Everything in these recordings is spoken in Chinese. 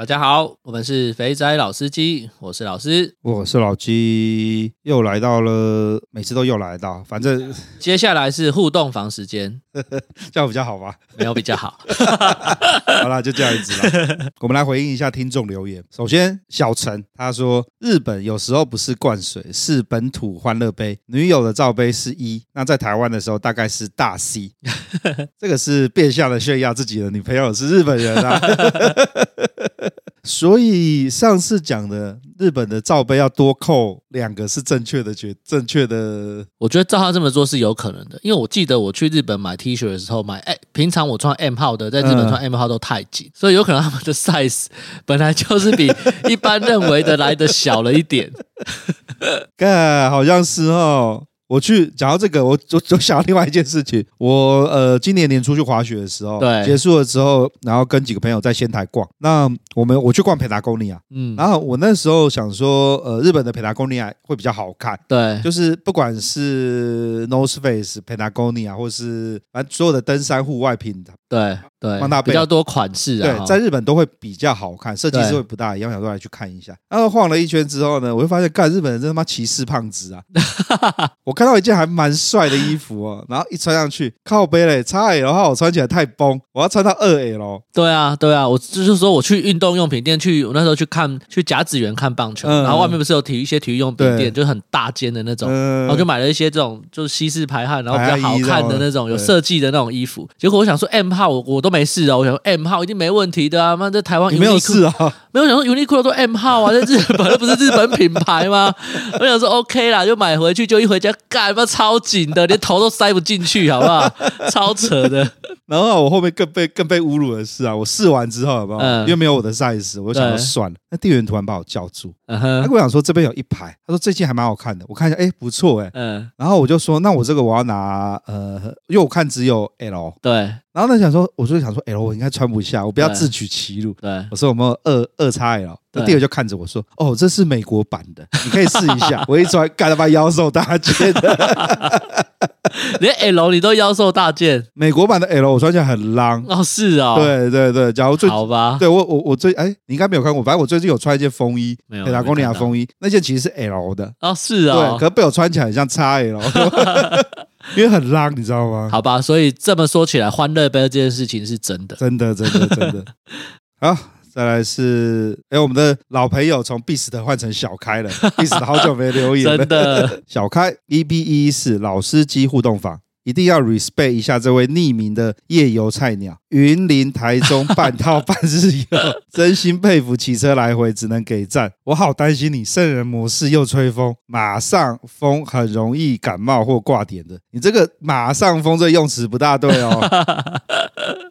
大家好，我们是肥仔老司机，我是老师，我是老鸡，又来到了，每次都又来到，反正 接下来是互动房时间，这样比较好吧？没有比较好，好啦，就这样子了。我们来回应一下听众留言。首先，小陈他说，日本有时候不是灌水，是本土欢乐杯，女友的罩杯是一，那在台湾的时候大概是大 C，这个是变相的炫耀自己的女朋友是日本人啊。所以上次讲的日本的罩杯要多扣两个是正确的，决正确的。我觉得照他这么做是有可能的，因为我记得我去日本买 T 恤的时候买，哎，平常我穿 M 号的，在日本穿 M 号都太紧，嗯、所以有可能他们的 size 本来就是比一般认为的来的小了一点。干，好像是哦。我去讲到这个，我我 我想到另外一件事情。我呃今年年初去滑雪的时候，对，结束了之后，然后跟几个朋友在仙台逛。那我们我去逛 Patagonia，嗯，然后我那时候想说，呃，日本的 Patagonia 会比较好看，对，就是不管是 North Face、Patagonia，或是反正所有的登山户外品的，对对，比较多款式啊，对，在日本都会比较好看，设计师会不大一样，想说来去看一下。然后晃了一圈之后呢，我就发现，干日本人真他妈歧视胖子啊！我。看到一件还蛮帅的衣服哦，然后一穿上去靠背嘞，XL 的话我穿起来太崩，我要穿到二 L。对啊，对啊，我就是说我去运动用品店去，我那时候去看去甲子园看棒球，嗯、然后外面不是有体育一些体育用品店，对就很大间的那种，嗯、然后就买了一些这种就是西式排汗，然后比较好看的那种有设计的那种衣服。结果我想说 M 号我我都没事啊，我想说 M 号一定没问题的啊，妈在台湾没有事啊，没有想说 Uniqlo 都 M 号啊，在日本那不是日本品牌吗？我想说 OK 啦，就买回去就一回家干嘛超。紧的，连头都塞不进去，好不好？超扯的。然后我后面更被更被侮辱的是啊，我试完之后，好不好？嗯、因为没有我的 size，我就想说算了。那店员突然把我叫住，他跟我讲说这边有一排，他说这件还蛮好看的，我看一下，哎，不错哎。嗯。然后我就说，那我这个我要拿，呃，因为我看只有 L。对。然后他想说，我就想说，L 我应该穿不下，我不要自取其辱。对，我说有没有二二 XL？那店员就看着我说，哦，这是美国版的，你可以试一下。我一穿，干他妈腰瘦大件的，连 L 你都腰瘦大件。美国版的 L 我穿起来很浪。哦，是啊。对对对，假如最好吧。对我我我最哎，你应该没有看过，反正我最近有穿一件风衣，佩塔哥尼亚风衣，那件其实是 L 的。哦，是啊。对，可是被我穿起来很像 XL。因为很浪，你知道吗？好吧，所以这么说起来，欢乐杯这件事情是真的，真的，真的，真的。好，再来是，哎，我们的老朋友从 Beast 换成小开了，Beast 好久没留言了，真的。小开 EP 一一四老司机互动房。一定要 respect 一下这位匿名的夜游菜鸟，云林台中半套半日游，真心佩服，骑车来回只能给赞。我好担心你圣人模式又吹风，马上风很容易感冒或挂点的。你这个马上风这用词不大对哦。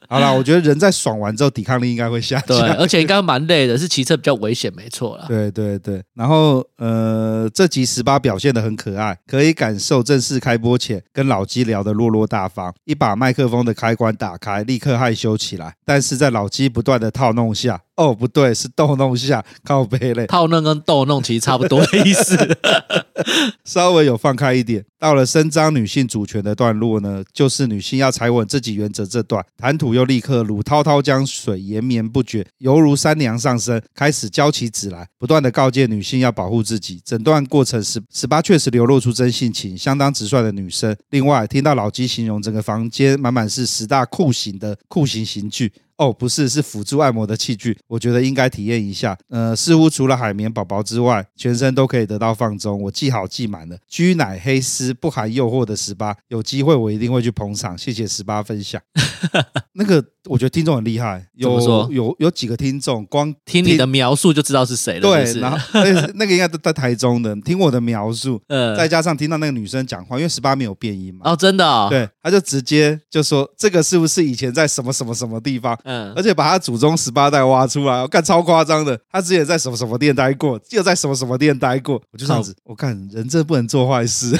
好了，我觉得人在爽完之后，抵抗力应该会下降。对，而且应该蛮累的，是骑车比较危险，没错啦。对对对，然后呃，这集十八表现的很可爱，可以感受正式开播前跟老鸡聊的落落大方。一把麦克风的开关打开，立刻害羞起来。但是在老鸡不断的套弄下。哦，不对，是逗弄下靠背嘞。套弄跟逗弄其实差不多的意思，稍微有放开一点。到了伸张女性主权的段落呢，就是女性要踩稳自己原则这段，谈吐又立刻如滔滔江水延绵不绝，犹如山梁上升，开始交起纸来，不断的告诫女性要保护自己。整段过程十十八确实流露出真性情，相当直率的女生。另外，听到老鸡形容整个房间满满是十大酷刑的酷刑刑具。哦，不是，是辅助按摩的器具，我觉得应该体验一下。呃，似乎除了海绵宝宝之外，全身都可以得到放松。我记好记满了居奶黑丝不含诱惑的十八，有机会我一定会去捧场。谢谢十八分享。那个，我觉得听众很厉害，有说有有几个听众，光听，听你的描述就知道是谁了。对，然后那个应该都在台中的，听我的描述，呃，再加上听到那个女生讲话，因为十八没有变音嘛。哦，真的、哦。对，他就直接就说这个是不是以前在什么什么什么地方？嗯，而且把他祖宗十八代挖出来，我看超夸张的。他之前在什么什么店待过，又在什么什么店待过，我就这样子。我看人真不能做坏事。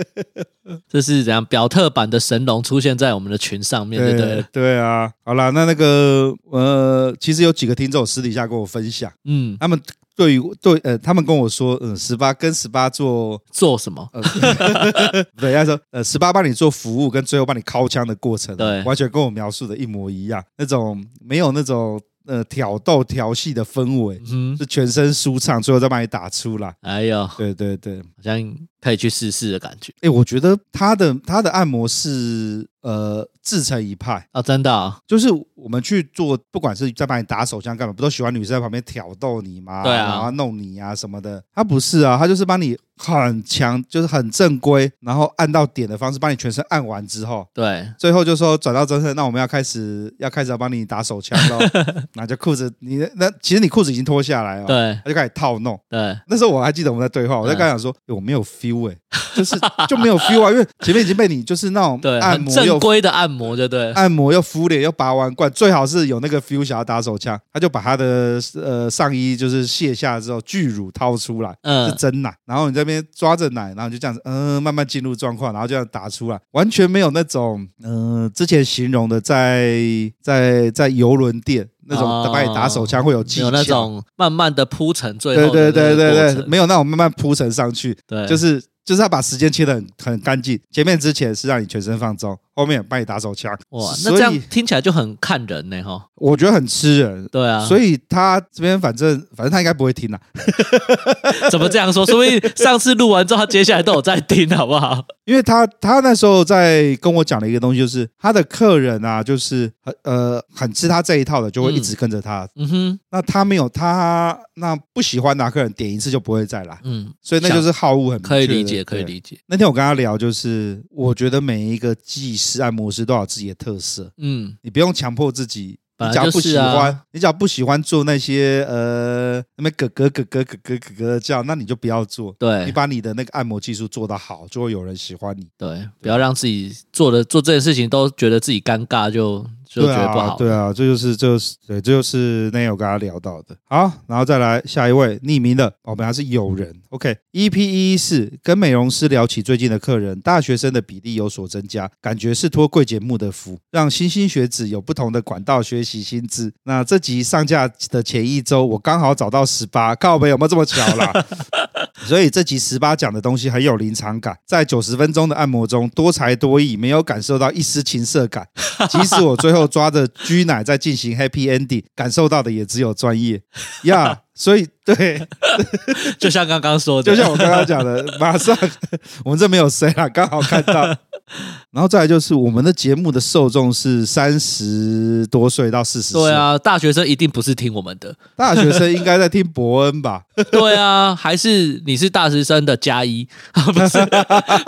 这是怎样？表特版的神龙出现在我们的群上面，对不对？对啊。好了，那那个呃，其实有几个听众私底下跟我分享，嗯，他们。对于对呃，他们跟我说，嗯，十八跟十八做做什么？呃、对，他说，呃，十八帮你做服务，跟最后帮你掏枪的过程，对，完全跟我描述的一模一样，那种没有那种。呃，挑逗调戏的氛围，嗯，是全身舒畅，最后再把你打出来。哎呦，对对对，好像可以去试试的感觉。哎，我觉得他的他的按摩是呃自成一派。啊，真的啊，就是我们去做，不管是在帮你打手枪干嘛，不都喜欢女生在旁边挑逗你吗？对啊，然后弄你啊什么的。他不是啊，他就是帮你。很强，就是很正规，然后按到点的方式帮你全身按完之后，对，最后就说转到真身，那我们要开始要开始要帮你打手枪喽，那就裤子你那其实你裤子已经脱下来了，对，他就开始套弄，对，那时候我还记得我们在对话，我在跟他讲说，我没有 feel 哎，就是就没有 feel 啊，因为前面已经被你就是那种按摩正规的按摩，就对，按摩又敷脸又拔完罐，最好是有那个 feel 想要打手枪，他就把他的呃上衣就是卸下之后巨乳掏出来，嗯，是真奶，然后你这边抓着奶。然后就这样子，嗯、呃，慢慢进入状况，然后这样打出来，完全没有那种，嗯、呃，之前形容的在在在游轮店那种帮你打手枪会有技巧，有那种慢慢的铺陈，最后对对对对对，没有那种慢慢铺陈上去，对，就是就是要把时间切的很很干净，前面之前是让你全身放松。后面帮你打手枪，哇，那这样听起来就很看人呢，哈。我觉得很吃人，对啊。所以他这边反正反正他应该不会听啦。怎么这样说？所以上次录完之后，他接下来都有在听，好不好？因为他他那时候在跟我讲的一个东西，就是他的客人啊，就是很呃很吃他这一套的，就会一直跟着他。嗯哼。那他没有他那不喜欢的客人点一次就不会再来。嗯。所以那就是好恶很可以理解，可以理解。那天我跟他聊，就是我觉得每一个技师按摩师都有自己的特色，嗯，你不用强迫自己，你只要不喜欢，你只要不喜欢做那些呃那边咯咯咯咯咯咯咯的叫，那你就不要做。对，你把你的那个按摩技术做得好，就会有人喜欢你。对，不要让自己做的做这件事情都觉得自己尴尬就。就觉得不好，对啊，这就是，这就是，对，这就是 Neil 跟他聊到的。好，然后再来下一位匿名的，我们还是友人。OK，EP 一一四跟美容师聊起最近的客人，大学生的比例有所增加，感觉是托贵节目的福，让莘莘学子有不同的管道学习薪资。那这集上架的前一周，我刚好找到十八，靠北有没有这么巧啦？所以这集十八讲的东西很有临场感，在九十分钟的按摩中多才多艺，没有感受到一丝情色感，即使我最后。抓着 G 奶在进行 Happy Ending，感受到的也只有专业呀。所以对，就像刚刚说的，就像我刚刚讲的，马上我们这没有谁啊，刚好看到。然后再来就是我们的节目的受众是三十多岁到四十岁。对啊，大学生一定不是听我们的，大学生应该在听伯恩吧？对啊，还是你是大学生的加一？不是，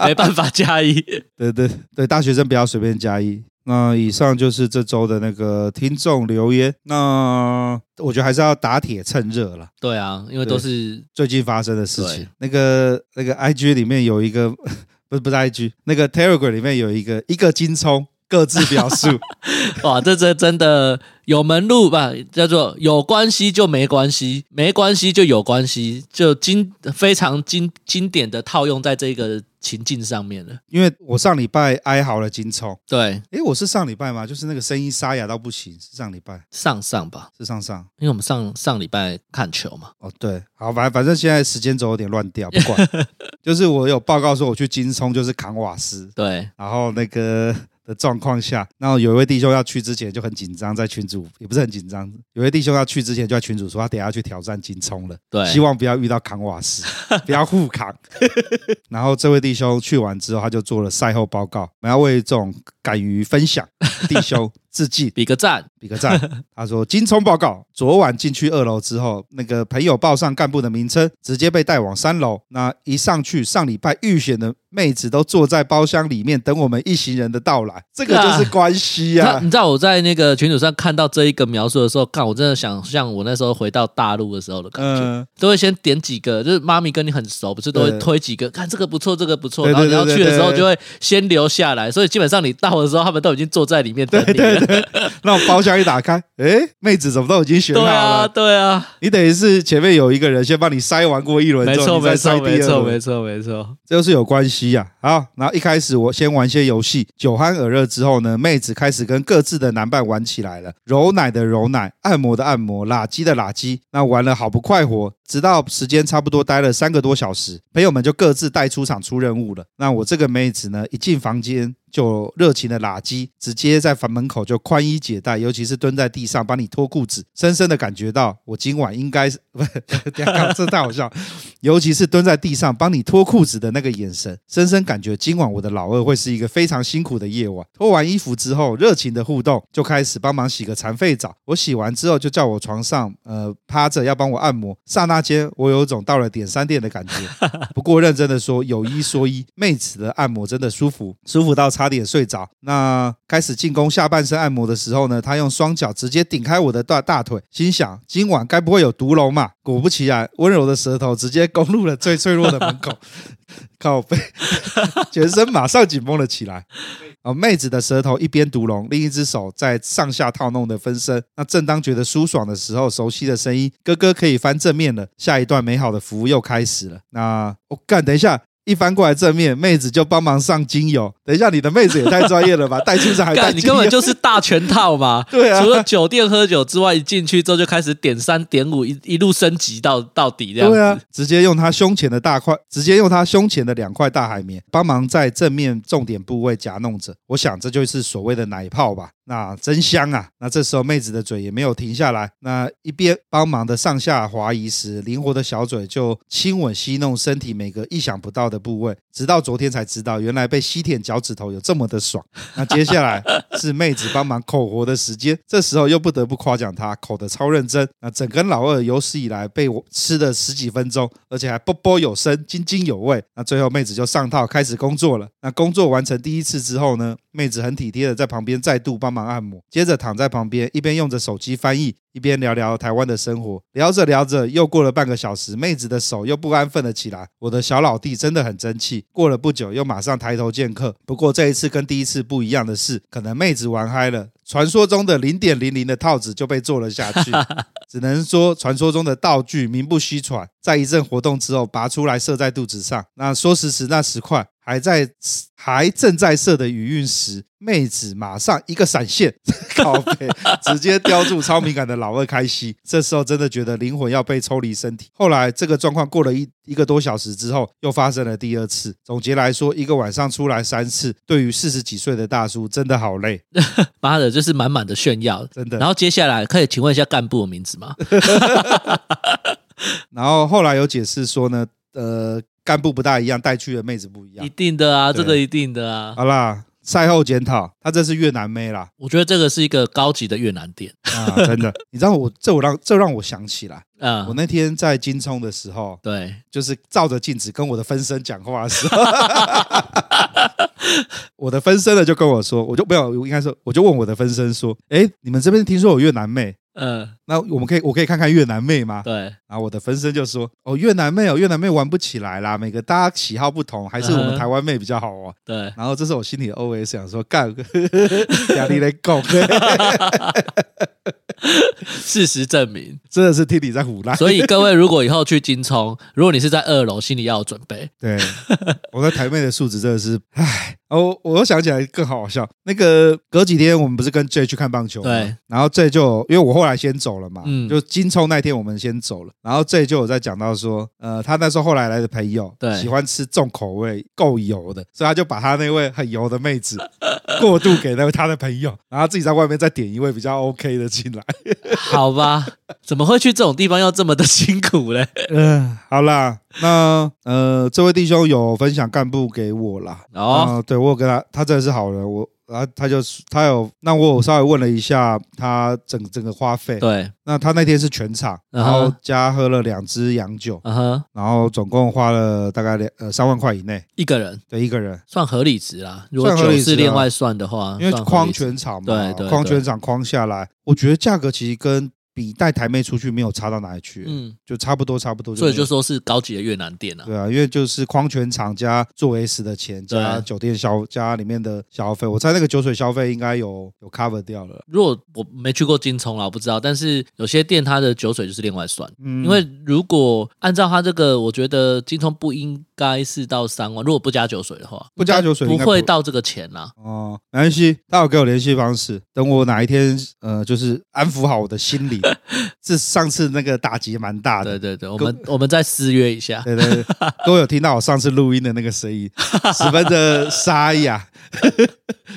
没办法加一。对对对，大学生不要随便加一。那以上就是这周的那个听众留言。那我觉得还是要打铁趁热了。对啊，因为都是最近发生的事情。那个那个 IG 里面有一个，不是不是 IG，那个 Telegram 里面有一个一个金葱各自表述。哇，这这真的有门路吧？叫做有关系就没关系，没关系就有关系，就经非常经经典的套用在这个。情境上面了，因为我上礼拜哀嚎了金葱。对，诶，我是上礼拜吗？就是那个声音沙哑到不行，是上礼拜上上吧？是上上，因为我们上上礼拜看球嘛。哦，对，好，反反正现在时间轴有点乱掉，不管，就是我有报告说我去金冲就是扛瓦斯，对，然后那个。的状况下，然后有一位弟兄要去之前就很紧张，在群主也不是很紧张。有一位弟兄要去之前就在群主说，他等下去挑战金冲了，对，希望不要遇到扛瓦斯，不要互扛。然后这位弟兄去完之后，他就做了赛后报告，我们要为这种敢于分享弟兄。自己比个赞，比个赞。他说：“金葱报告，昨晚进去二楼之后，那个朋友报上干部的名称，直接被带往三楼。那一上去，上礼拜预选的妹子都坐在包厢里面等我们一行人的到来。这个就是关系啊！你知道我在那个群组上看到这一个描述的时候，看我真的想像我那时候回到大陆的时候的感觉，都会先点几个，就是妈咪跟你很熟，不是都会推几个，看这个不错，这个不错。然后你要去的时候就会先留下来，所以基本上你到的时候，他们都已经坐在里面等你了。” 那我包厢一打开，哎，妹子怎么都已经选好了？对啊，对啊，你等于是前面有一个人先帮你筛完过一轮没错，没错，没错，没错，没错，这就是有关系呀。好，然后一开始我先玩些游戏，酒酣耳热之后呢，妹子开始跟各自的男伴玩起来了，揉奶的揉奶，按摩的按摩，拉鸡的拉鸡，那玩了好不快活。直到时间差不多待了三个多小时，朋友们就各自带出场出任务了。那我这个妹子呢，一进房间。就热情的喇鸡，直接在房门口就宽衣解带，尤其是蹲在地上帮你脱裤子，深深的感觉到我今晚应该是不是，这太好笑。尤其是蹲在地上帮你脱裤子的那个眼神，深深感觉今晚我的老二会是一个非常辛苦的夜晚。脱完衣服之后，热情的互动就开始帮忙洗个残废澡。我洗完之后就叫我床上呃趴着要帮我按摩，刹那间我有种到了点三店的感觉。不过认真的说，有一说一，妹子的按摩真的舒服，舒服到差。差点睡着，那开始进攻下半身按摩的时候呢，她用双脚直接顶开我的大大腿，心想今晚该不会有毒龙嘛？果不其然，温柔的舌头直接攻入了最脆弱的门口，靠背，全身马上紧绷了起来。哦，妹子的舌头一边毒龙，另一只手在上下套弄的分身。那正当觉得舒爽的时候，熟悉的声音，哥哥可以翻正面了。下一段美好的服务又开始了。那我干，等一下。一翻过来正面，妹子就帮忙上精油。等一下，你的妹子也太专业了吧？带出场还带你根本就是大全套嘛！对啊，除了酒店喝酒之外，一进去之后就开始点三点五，一一路升级到到底这样子。对啊，直接用他胸前的大块，直接用他胸前的两块大海绵，帮忙在正面重点部位夹弄着。我想这就是所谓的奶泡吧。那真香啊！那这时候妹子的嘴也没有停下来，那一边帮忙的上下滑移时，灵活的小嘴就亲吻吸弄身体每个意想不到的部位，直到昨天才知道，原来被吸舔脚趾头有这么的爽。那接下来是妹子帮忙口活的时间，这时候又不得不夸奖她口的超认真。那整根老二有史以来被我吃了十几分钟，而且还啵啵有声，津津有味。那最后妹子就上套开始工作了。那工作完成第一次之后呢，妹子很体贴的在旁边再度帮忙按摩，接着躺在旁边，一边用着手机翻译，一边聊聊台湾的生活。聊着聊着，又过了半个小时，妹子的手又不安分了起来。我的小老弟真的很争气。过了不久，又马上抬头见客。不过这一次跟第一次不一样的是，可能妹子玩嗨了，传说中的零点零零的套子就被做了下去。只能说，传说中的道具名不虚传，在一阵活动之后拔出来射在肚子上。那说时迟，那时快。还在还正在射的余韵时，妹子马上一个闪现，靠北，直接叼住超敏感的老二开吸。这时候真的觉得灵魂要被抽离身体。后来这个状况过了一一个多小时之后，又发生了第二次。总结来说，一个晚上出来三次，对于四十几岁的大叔真的好累。妈的，就是满满的炫耀，真的。然后接下来可以请问一下干部的名字吗？然后后来有解释说呢，呃。干部不大一样，带去的妹子不一样，一定的啊，这个一定的啊。好啦，赛后检讨，他这是越南妹啦。我觉得这个是一个高级的越南店啊，真的。你知道我这我让这让我想起来，嗯，我那天在金冲的时候，对，就是照着镜子跟我的分身讲话的时候，我的分身呢就跟我说，我就没有，应该说，我就问我的分身说，哎，你们这边听说有越南妹？嗯，那我们可以，我可以看看越南妹吗？对，然后我的分身就说：“哦，越南妹哦，越南妹玩不起来啦，每个大家喜好不同，还是我们台湾妹比较好哦。”对，然后这是我心里的 OS 想说：“干，压力来够。” 事实证明，真的是替你在唬烂。所以各位，如果以后去金冲，如果你是在二楼，心里要有准备。对，我在台妹的素质真的是，唉。哦，我又想起来更好笑。那个隔几天我们不是跟 J 去看棒球吗？对。然后 J 就因为我后来先走了嘛，嗯，就金冲那天我们先走了。然后 J 就有在讲到说，呃，他那时候后来来的朋友，对，喜欢吃重口味、够油的，所以他就把他那位很油的妹子过渡给那位他的朋友，然后自己在外面再点一位比较 OK 的进来。好吧，怎么会去这种地方要这么的辛苦嘞？嗯，好啦。那呃，这位弟兄有分享干部给我啦。哦、呃，对我有跟他，他真的是好人。我然后他就他有，那我有稍微问了一下他整整个花费。对，那他那天是全场，然后加喝了两支洋酒，嗯哼，然后总共花了大概两呃三万块以内一个人，对一个人算合理值啦。如果酒是另外算的话，因为框全场嘛，对对，框全场框下来，我觉得价格其实跟。比带台妹出去没有差到哪里去，嗯，就差不多差不多。所以就说是高级的越南店啊。对啊，因为就是矿泉厂加做 S 的钱加酒店消加里面的消费，我猜那个酒水消费应该有有 cover 掉了。如果我没去过金葱啊，我不知道。但是有些店它的酒水就是另外算，嗯，因为如果按照它这个，我觉得金葱不应该是到三万，如果不加酒水的话，不加酒水不会到这个钱啦。哦，没关系，待会给我联系方式，等我哪一天呃，就是安抚好我的心理。是上次那个打击蛮大的，对对对，我们我们再私约一下，对对对，都 有听到我上次录音的那个声音，十分的沙哑，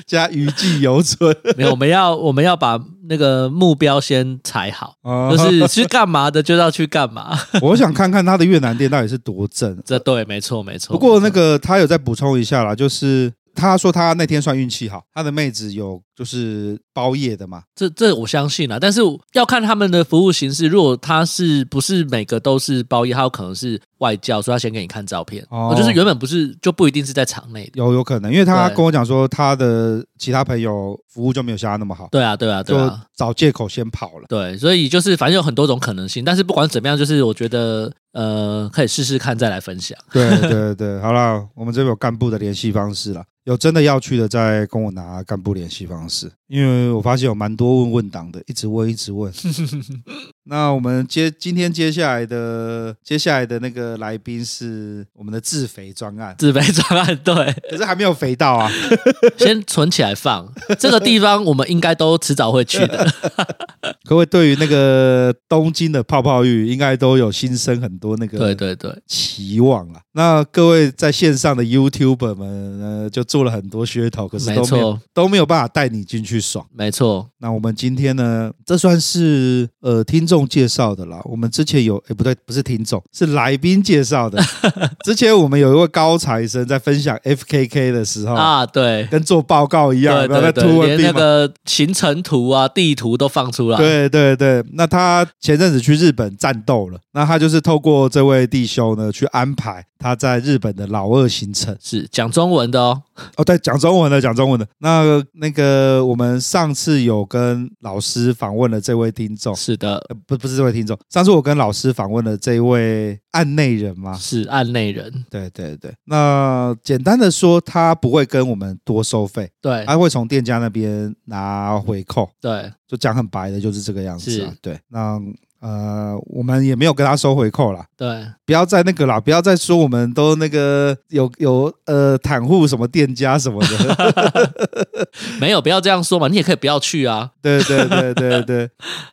加余悸犹存。没有，我们要我们要把那个目标先踩好，就是去干嘛的就要去干嘛。我想看看他的越南店到底是多正，这对，没错没错。不过那个他有再补充一下啦，就是。他说他那天算运气好，他的妹子有就是包夜的嘛？这这我相信啊，但是要看他们的服务形式。如果他是不是每个都是包夜，他有可能是外教，所以他先给你看照片。哦，就是原本不是就不一定是在场内的，有有可能，因为他跟我讲说他的其他朋友服务就没有像他那么好。对啊，对啊，对啊，找借口先跑了。对，所以就是反正有很多种可能性，但是不管怎么样，就是我觉得呃可以试试看再来分享。对对 对，好了，我们这边有干部的联系方式了。有真的要去的，再跟我拿干部联系方是，因为我发现有蛮多问问党的，一直问一直问。那我们接今天接下来的接下来的那个来宾是我们的自肥专案，自肥专案对，可是还没有肥到啊，先存起来放。这个地方我们应该都迟早会去的。各位对于那个东京的泡泡浴，应该都有心生很多那个对对对期望啊。那各位在线上的 YouTuber 们呃，就做了很多噱头，可是都没有都没有办法带你进去爽。没错。那我们今天呢，这算是呃听众。介绍的啦，我们之前有哎不对，不是听众，是来宾介绍的。之前我们有一位高材生在分享 FKK 的时候啊，对，跟做报告一样，对对对，连那个行程图啊、地图都放出来。对对对，那他前阵子去日本战斗了，那他就是透过这位弟兄呢去安排。他在日本的老二行程。是讲中文的哦，哦对，讲中文的，讲中文的。那那个我们上次有跟老师访问了这位听众，是的，呃、不不是这位听众，上次我跟老师访问了这位案内人吗？是案内人，对对对。那简单的说，他不会跟我们多收费，对，他会从店家那边拿回扣，对，就讲很白的，就是这个样子啊，对，那。呃，我们也没有跟他收回扣啦。对，不要再那个啦，不要再说我们都那个有有呃袒护什么店家什么的。没有，不要这样说嘛，你也可以不要去啊。对对对对对，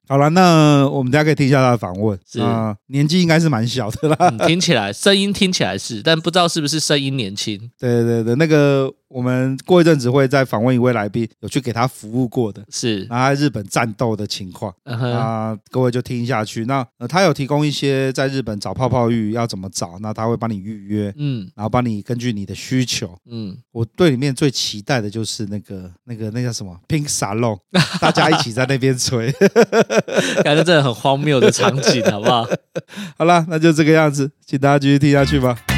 好了，那我们大家可以听一下他的访问。是啊、呃，年纪应该是蛮小的啦、嗯，听起来声音听起来是，但不知道是不是声音年轻。对对对，那个。我们过一阵子会再访问一位来宾，有去给他服务过的，是他在日本战斗的情况，那、uh 各位就听下去。那、呃、他有提供一些在日本找泡泡浴要怎么找，那他会帮你预约，嗯，然后帮你根据你的需求，嗯，我对里面最期待的就是那个那个那叫什么 Pink Salon，大家一起在那边吹，感觉真的很荒谬的场景，好不好？好了，那就这个样子，请大家继续听下去吧。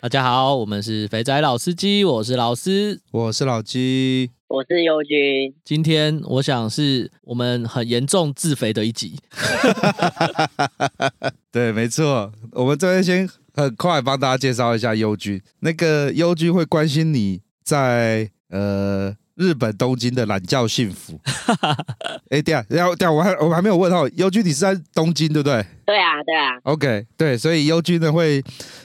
大家好，我们是肥仔老司机，我是老司，我是老鸡，我是优军。今天我想是我们很严重自肥的一集。对，没错，我们这边先很快帮大家介绍一下优军。那个优军会关心你在呃日本东京的懒觉幸福。哎，对啊，然后对啊，我还我还没有问到，优军你是在东京对不对？对啊，对啊。OK，对，所以优军呢会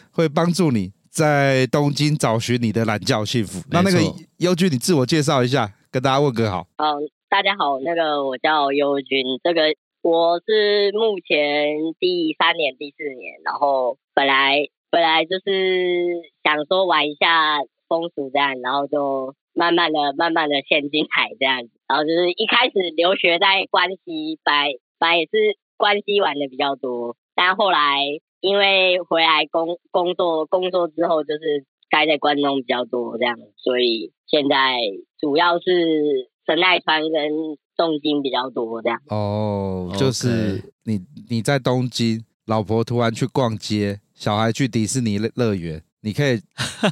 会帮助你。在东京找寻你的懒觉幸福。那那个优君，你自我介绍一下，跟大家问个好。嗯，大家好，那个我叫优君，这个我是目前第三年、第四年，然后本来本来就是想说玩一下风俗这样，然后就慢慢的、慢慢的陷进来这样子，然后就是一开始留学在关西，本来本来也是关西玩的比较多，但后来。因为回来工工作工作之后，就是待在关东比较多这样，所以现在主要是神奈川跟东京比较多这样。哦，就是你你在东京，老婆突然去逛街，小孩去迪士尼乐乐园，你可以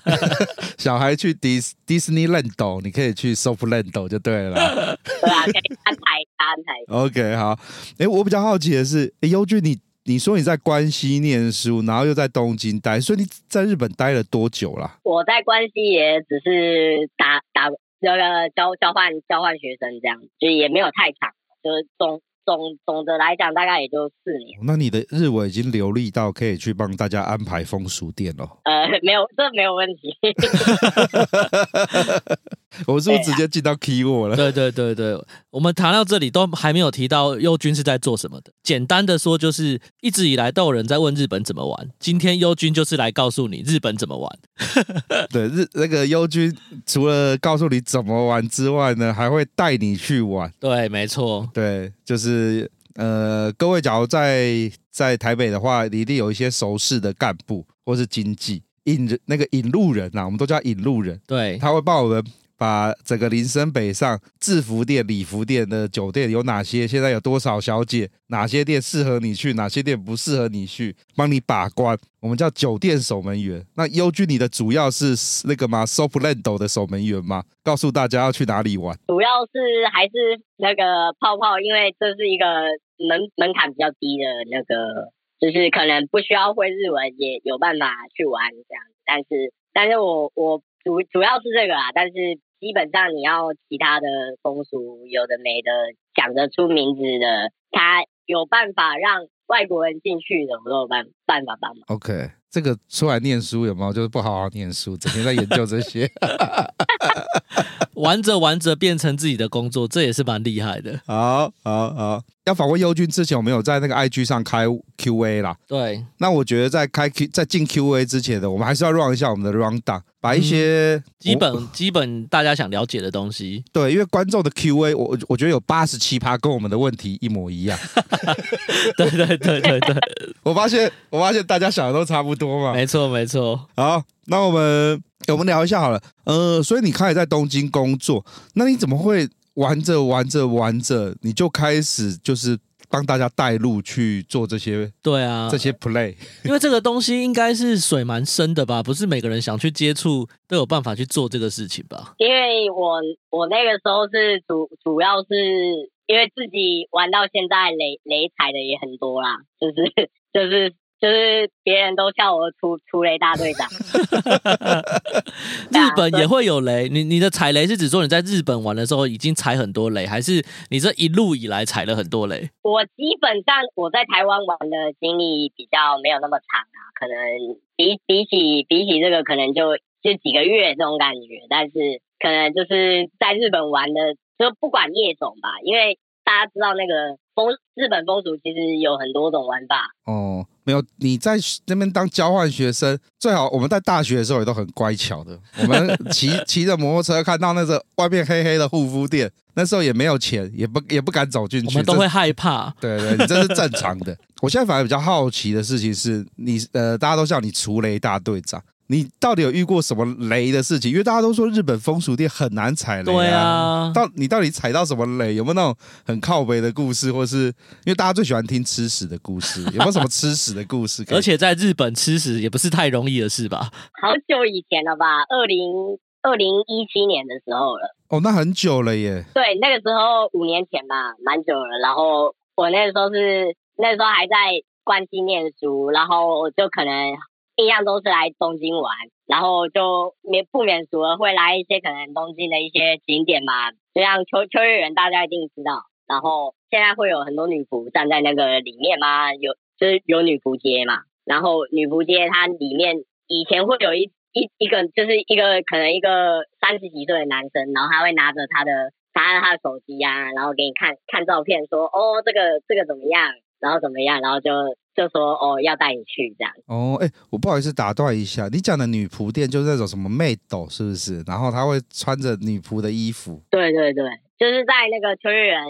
小孩去迪迪士尼乐岛，你可以去 Softland 就对了。对啊，可以安排安排。OK，好。哎，我比较好奇的是，哎，优俊，你你说你在关西念书，然后又在东京待，所以你在日本待了多久啦？我在关西也只是打打那个交交换交换学生这样，就也没有太长，就是中。总总的来讲，大概也就四年。那你的日文已经流利到可以去帮大家安排风俗店了？呃，没有，这没有问题。我是不是直接进到 keyword 了？对对对对，我们谈到这里都还没有提到优君是在做什么的。简单的说，就是一直以来都有人在问日本怎么玩，今天优君就是来告诉你日本怎么玩。对，日那个优君除了告诉你怎么玩之外呢，还会带你去玩。对，没错，对，就是呃，各位假如在在台北的话，你一定有一些熟识的干部或是经济引人那个引路人呐、啊，我们都叫引路人。对，他会帮我们。把整个林森北上制服店、礼服店的酒店有哪些？现在有多少小姐？哪些店适合你去？哪些店不适合你去？帮你把关。我们叫酒店守门员。那优居，你的主要是那个吗？Softland 的守门员吗？告诉大家要去哪里玩？主要是还是那个泡泡，因为这是一个门门槛比较低的那个，就是可能不需要会日文也有办法去玩这样。但是，但是我我主主要是这个啊，但是。基本上你要其他的风俗有的没的讲得出名字的，他有办法让外国人进去的，我都有办办法帮忙。OK，这个出来念书有没有？就是不好好念书，整天在研究这些。玩着玩着变成自己的工作，这也是蛮厉害的。好，好，好。要访问优君之前，我们有在那个 IG 上开 QA 啦。对。那我觉得在开 Q 在进 QA 之前的，我们还是要 run 一下我们的 rundown，把一些、嗯、基本基本大家想了解的东西。对，因为观众的 QA，我我觉得有八十七趴跟我们的问题一模一样。对对对对对。我发现我发现大家想的都差不多嘛。没错没错。好，那我们。我们聊一下好了，呃，所以你开始在东京工作，那你怎么会玩着玩着玩着，你就开始就是帮大家带路去做这些？对啊，这些 play，因为这个东西应该是水蛮深的吧？不是每个人想去接触都有办法去做这个事情吧？因为我我那个时候是主主要是因为自己玩到现在雷雷踩的也很多啦，就是就是。就是别人都叫我出出雷大队长。日本也会有雷，你你的踩雷是指说你在日本玩的时候已经踩很多雷，还是你这一路以来踩了很多雷？我基本上我在台湾玩的经历比较没有那么长啊，可能比比起比起这个可能就就几个月这种感觉，但是可能就是在日本玩的，就不管夜总吧，因为大家知道那个风日本风俗其实有很多种玩法哦。没有，你在那边当交换学生，最好我们在大学的时候也都很乖巧的。我们骑 骑着摩托车看到那个外面黑黑的护肤店，那时候也没有钱，也不也不敢走进去，我们都会害怕。对对，你这是正常的。我现在反而比较好奇的事情是你呃，大家都叫你除雷大队长。你到底有遇过什么雷的事情？因为大家都说日本风俗店很难踩雷啊。对啊，到你到底踩到什么雷？有没有那种很靠北的故事？或是因为大家最喜欢听吃屎的故事，有没有什么吃屎的故事？而且在日本吃屎也不是太容易的事吧？好久以前了吧？二零二零一七年的时候了。哦，那很久了耶。对，那个时候五年前吧，蛮久了。然后我那个时候是那个时候还在关西念书，然后我就可能。印象都是来东京玩，然后就免不免俗了，会来一些可能东京的一些景点嘛，就像秋秋叶原，大家一定知道。然后现在会有很多女仆站在那个里面嘛，有就是有女仆街嘛。然后女仆街它里面以前会有一一一个就是一个可能一个三十几岁的男生，然后他会拿着他的拿着他的手机啊，然后给你看看照片，说哦这个这个怎么样，然后怎么样，然后就。就说哦，要带你去这样哦，哎，我不好意思打断一下，你讲的女仆店就是那种什么妹斗是不是？然后她会穿着女仆的衣服。对对对，就是在那个秋叶原，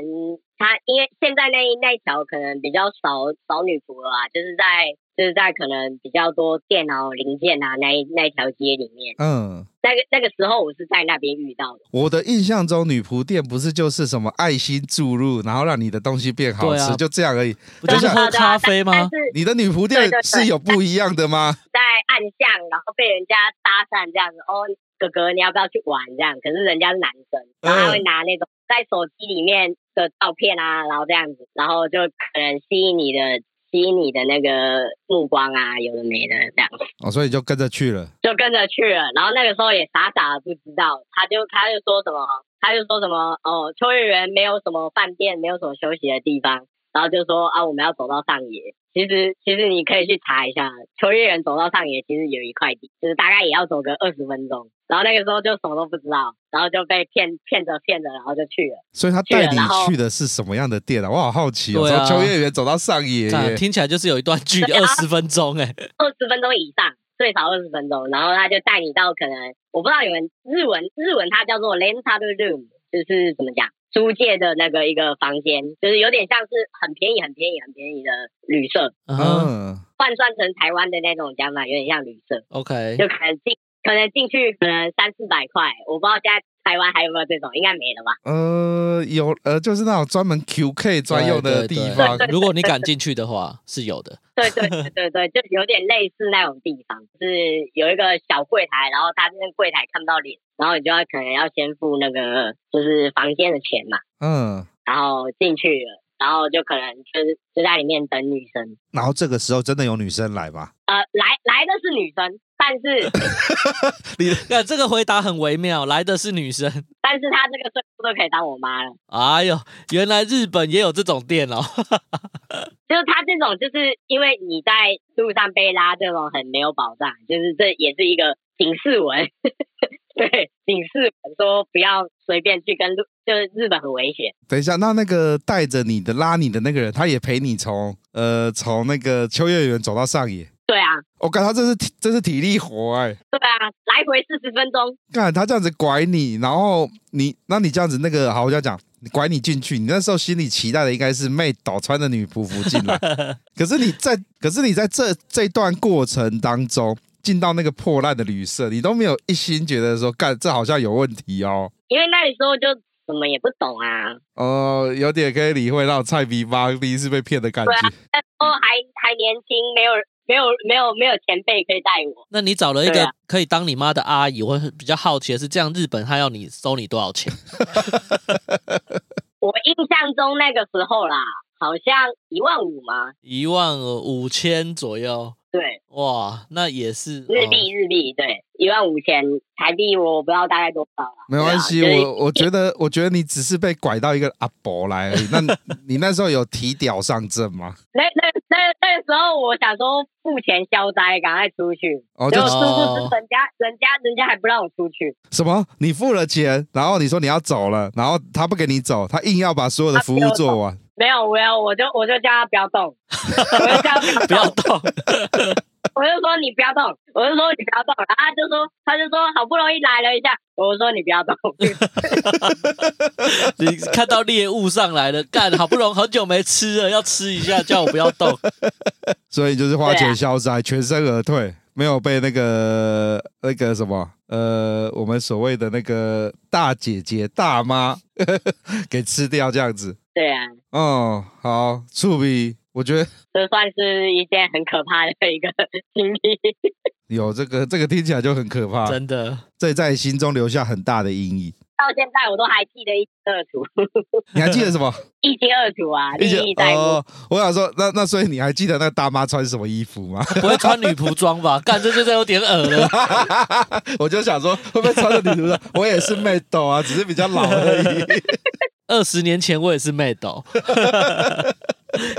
他因为现在那那条可能比较少少女仆了啊，就是在是在可能比较多电脑零件啊那一那一条街里面。嗯，那个那个时候我是在那边遇到的。我的印象中，女仆店不是就是什么爱心注入，然后让你的东西变好吃，啊、就这样而已。不就是喝咖啡吗？你的女仆店是有不一样的吗？在暗巷，然后被人家搭讪这样子哦，哥哥你要不要去玩这样？可是人家是男生，然后他会拿那种在手机里面的照片啊，然后这样子，然后就可能吸引你的。吸引你的那个目光啊，有的没的这样子哦，所以就跟着去了，就跟着去了。然后那个时候也傻傻的不知道，他就他就说什么，他就说什么哦，秋叶原没有什么饭店，没有什么休息的地方，然后就说啊，我们要走到上野。其实其实你可以去查一下，秋叶原走到上野其实有一块地，就是大概也要走个二十分钟。然后那个时候就什么都不知道，然后就被骗骗着骗着，然后就去了。所以他带你去的是什么样的店啊？我好好奇哦。从秋叶原走到上野，听起来就是有一段距离二十分钟哎，二十分钟以上，最少二十分钟。然后他就带你到可能我不知道你们日文日文它叫做 rental room，就是怎么讲？租借的那个一个房间，就是有点像是很便宜、很便宜、很便宜的旅社。嗯，换算成台湾的那种讲法，有点像旅社。OK，就可能进。可能进去可能三四百块，我不知道现在台湾还有没有这种，应该没了吧？呃，有，呃，就是那种专门 QK 专用的地方。如果你敢进去的话，是有的。对对对对对，就有点类似那种地方，就是有一个小柜台，然后他那个柜台看不到脸，然后你就要可能要先付那个就是房间的钱嘛。嗯。然后进去了，然后就可能就是就在里面等女生。然后这个时候真的有女生来吗？呃，来来的是女生。但是，你看这个回答很微妙，来的是女生，但是她这个岁数都可以当我妈了。哎呦，原来日本也有这种店哦。就是他这种，就是因为你在路上被拉，这种很没有保障，就是这也是一个警示文，对，警示文说不要随便去跟路，就是日本很危险。等一下，那那个带着你的拉你的那个人，他也陪你从呃从那个秋叶原走到上野。对啊，我感觉他这是这是体力活哎。对啊，来回四十分钟。看他这样子拐你，然后你，那你这样子那个，好，我要讲，你拐你进去，你那时候心里期待的应该是妹倒穿的女仆服进来。可是你在，可是你在这这段过程当中，进到那个破烂的旅社，你都没有一心觉得说，干这好像有问题哦。因为那时候就什么也不懂啊。哦、呃，有点可以理会那种菜逼妈第一次被骗的感觉。对啊，那时候还还年轻，没有。没有没有没有前辈可以带我，那你找了一个可以当你妈的阿姨，我会比较好奇的是，这样日本他要你收你多少钱？我印象中那个时候啦，好像一万五吗？一万五千左右。对，哇，那也是日币日币，对，一万五千台币，我不知道大概多少了。没关系，我我觉得，我觉得你只是被拐到一个阿伯来而已。那 你那时候有提屌上阵吗？那那那那个时候，我想说付钱消灾，赶快出去。哦，就是人家人家人家还不让我出去。什么？你付了钱，然后你说你要走了，然后他不给你走，他硬要把所有的服务做完。没有，没有，我就我就叫他不要动，我就叫他 不要动，我就说你不要动，我就说你不要动，然后他就说他就说好不容易来了一下，我就说你不要动，你看到猎物上来了，干好不容易很久没吃了，要吃一下，叫我不要动，所以就是花钱消灾，全身而退，没有被那个那个什么呃，我们所谓的那个大姐姐大妈给吃掉这样子。对啊，哦，好，触笔，我觉得这算是一件很可怕的一个经历。有这个，这个听起来就很可怕，真的，这在心中留下很大的阴影。到现在我都还记得一清二楚。你还记得什么？一清二楚啊，历历在目。哦，我想说，那那所以你还记得那个大妈穿什么衣服吗？不会穿女仆装吧？干，这就是有点恶了。我就想说，会不会穿着女仆装？我也是妹斗啊，只是比较老而已。二十年前我也是妹斗，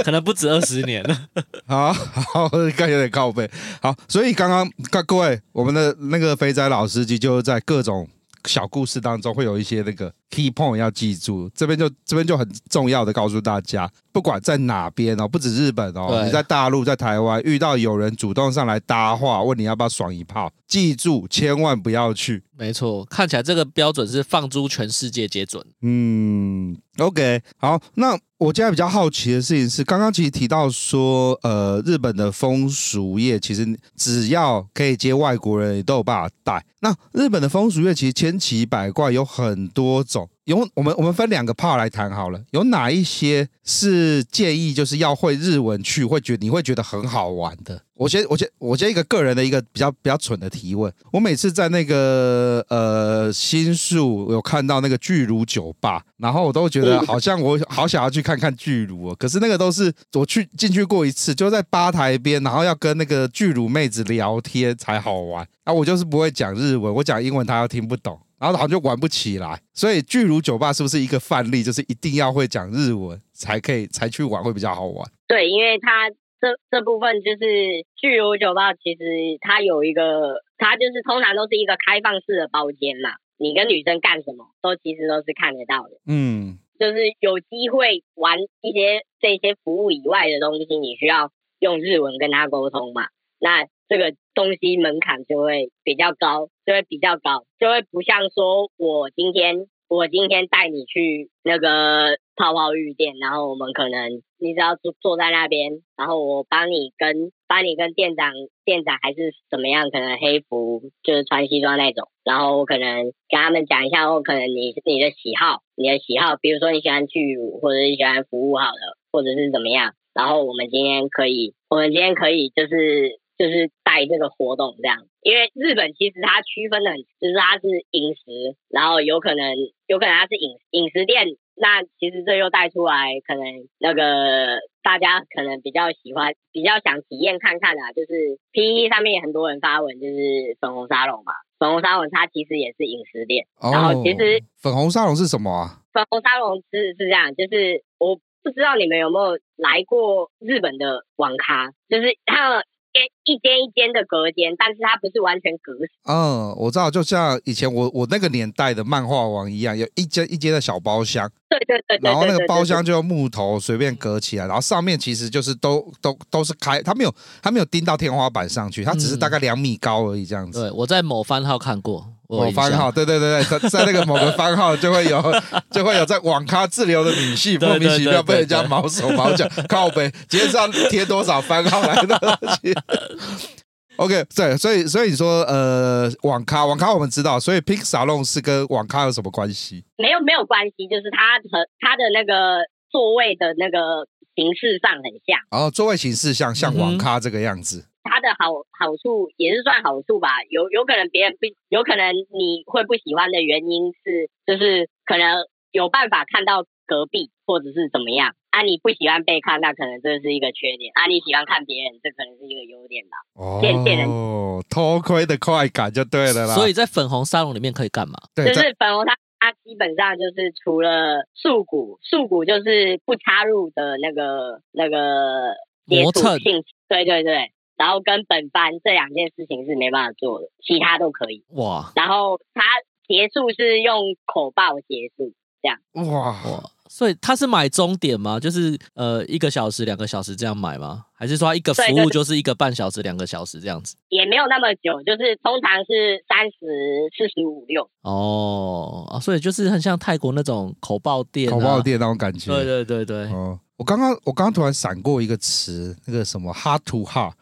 可能不止二十年了。好好，该有点靠背。好，所以刚刚各各位，我们的那个肥仔老司机就在各种小故事当中会有一些那个 key point 要记住，这边就这边就很重要的告诉大家，不管在哪边哦，不止日本哦，你在大陆、在台湾遇到有人主动上来搭话，问你要不要爽一炮，记住千万不要去。没错，看起来这个标准是放诸全世界皆准。嗯，OK，好，那我现在比较好奇的事情是，刚刚其实提到说，呃，日本的风俗业其实只要可以接外国人，也都有办法带。那日本的风俗业其实千奇百怪，有很多种。有我们我们分两个 part 来谈好了，有哪一些是建议就是要会日文去，会觉你会觉得很好玩的？我先我先我先一个个人的一个比较比较蠢的提问，我每次在那个呃新宿有看到那个巨乳酒吧，然后我都觉得好像我好想要去看看巨乳哦，可是那个都是我去进去过一次，就在吧台边，然后要跟那个巨乳妹子聊天才好玩。啊，我就是不会讲日文，我讲英文她又听不懂。然后好像就玩不起来，所以巨乳酒吧是不是一个范例？就是一定要会讲日文才可以才去玩会比较好玩。对，因为它这这部分就是巨乳酒吧，其实它有一个，它就是通常都是一个开放式的包间嘛，你跟女生干什么都其实都是看得到的。嗯，就是有机会玩一些这些服务以外的东西，你需要用日文跟他沟通嘛。那这个东西门槛就会比较高，就会比较高，就会不像说我今天我今天带你去那个泡泡浴店，然后我们可能你只要坐坐在那边，然后我帮你跟帮你跟店长店长还是怎么样，可能黑服就是穿西装那种，然后我可能跟他们讲一下，我可能你你的喜好，你的喜好，比如说你喜欢巨乳，或者是喜欢服务好的，或者是怎么样，然后我们今天可以，我们今天可以就是。就是带这个活动这样，因为日本其实它区分的很，就是它是饮食，然后有可能有可能它是饮饮食店，那其实这又带出来可能那个大家可能比较喜欢，比较想体验看看的，就是 PTT 上面也很多人发文，就是粉红沙龙嘛，粉红沙龙它其实也是饮食店，然后其实粉红沙龙是什么啊？粉红沙龙是是这样，就是我不知道你们有没有来过日本的网咖，就是它。一间一间的隔间，但是它不是完全隔死。嗯，我知道，就像以前我我那个年代的漫画王一样，有一间一间的小包厢。对对对，对。然后那个包厢就用木头随便隔起来，然后上面其实就是都都都是开，它没有它没有钉到天花板上去，它只是大概两米高而已这样子。对，我在某番号看过。某番号，对对对对，在在那个某个番号就会有 就会有在网咖滞留的女性莫名其妙被人家毛手毛脚 靠背，今天是要贴多少番号来的？OK，对，所以所以你说呃网咖网咖我们知道，所以 Pink Salon 是跟网咖有什么关系？没有没有关系，就是它和它的那个座位的那个形式上很像。哦，座位形式像像网咖这个样子。嗯它的好好处也是算好处吧，有有可能别人不，有可能你会不喜欢的原因是，就是可能有办法看到隔壁或者是怎么样啊，你不喜欢被看，那可能这是一个缺点啊，你喜欢看别人，这可能是一个优点吧。哦，偷窥的快感就对了啦。所以在粉红沙龙里面可以干嘛？对，就是粉红它它基本上就是除了束骨，束骨就是不插入的那个那个磨蹭性，对对对。然后跟本班这两件事情是没办法做的，其他都可以。哇！然后他结束是用口爆结束，这样。哇哇！所以他是买钟点吗？就是呃一个小时、两个小时这样买吗？还是说他一个服务就是一个半小时、两个小时这样子？也没有那么久，就是通常是三十、四十五六。哦啊，所以就是很像泰国那种口爆店、啊，口爆店那种感觉。对对对对。哦我刚刚我刚刚突然闪过一个词，那个什么 heart to heart，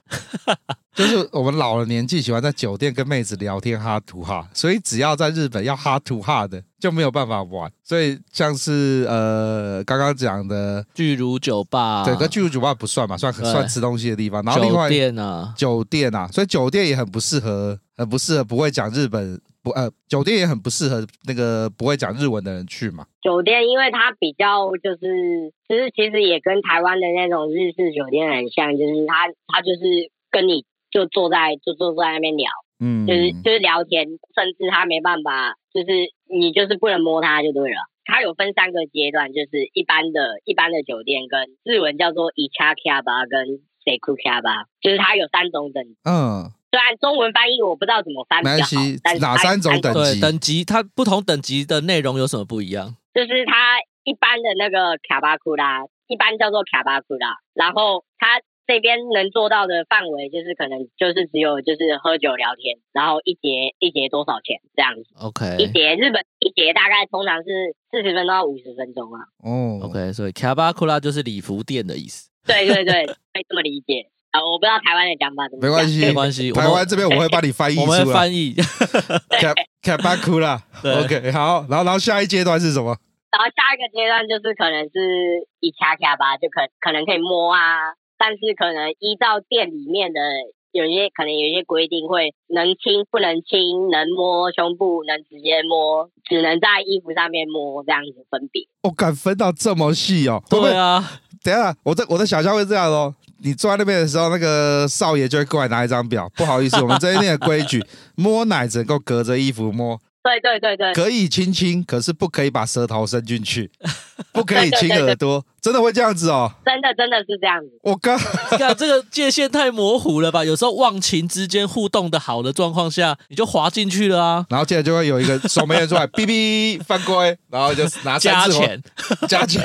就是我们老了年纪喜欢在酒店跟妹子聊天 heart to heart，所以只要在日本要 heart to heart 的就没有办法玩。所以像是呃刚刚讲的巨乳酒吧，对，跟巨乳酒吧不算嘛，算算吃东西的地方。然后另外酒店啊，酒店啊，所以酒店也很不适合，很不适合不会讲日本。不呃，酒店也很不适合那个不会讲日文的人去嘛。酒店因为它比较就是，其实其实也跟台湾的那种日式酒店很像，就是他他就是跟你就坐在就坐在那边聊，嗯，就是就是聊天，甚至他没办法，就是你就是不能摸他就对了。它有分三个阶段，就是一般的一般的酒店跟日文叫做イチャキャバ跟セクキャバ，就是它有三种等级。嗯。 虽然中文翻译我不知道怎么翻，没关系。哪三种等级？等级它不同等级的内容有什么不一样？就是它一般的那个卡巴库拉，一般叫做卡巴库拉，然后它这边能做到的范围，就是可能就是只有就是喝酒聊天，然后一节一节多少钱这样子。OK，一节日本一节大概通常是四十分钟到五十分钟啊。哦，OK，所以卡巴库拉就是礼服店的意思。对对对，可以这么理解。啊，我不知道台湾的讲法怎么。没关系，没关系。台湾这边我会帮你翻译，我们会翻译。卡卡巴库啦，OK，好。然后，然后下一阶段是什么？然后下一个阶段就是可能是一卡卡吧，就可可能可以摸啊，但是可能依照店里面的有些可能有一些规定，会能亲不能亲，能摸胸部能直接摸，只能在衣服上面摸这样子分别。我敢分到这么细哦？对啊。等下，我的我的想象会这样哦。你坐在那边的时候，那个少爷就会过来拿一张表。不好意思，我们这一边的规矩，摸奶只能够隔着衣服摸。对对对对，可以亲亲，可是不可以把舌头伸进去，不可以亲耳朵。真的会这样子哦？真的真的是这样子。我刚 看这个界限太模糊了吧？有时候忘情之间互动的好的状况下，你就滑进去了啊。然后接着就会有一个守门员出来，哔哔犯规，然后就拿 加钱，加钱，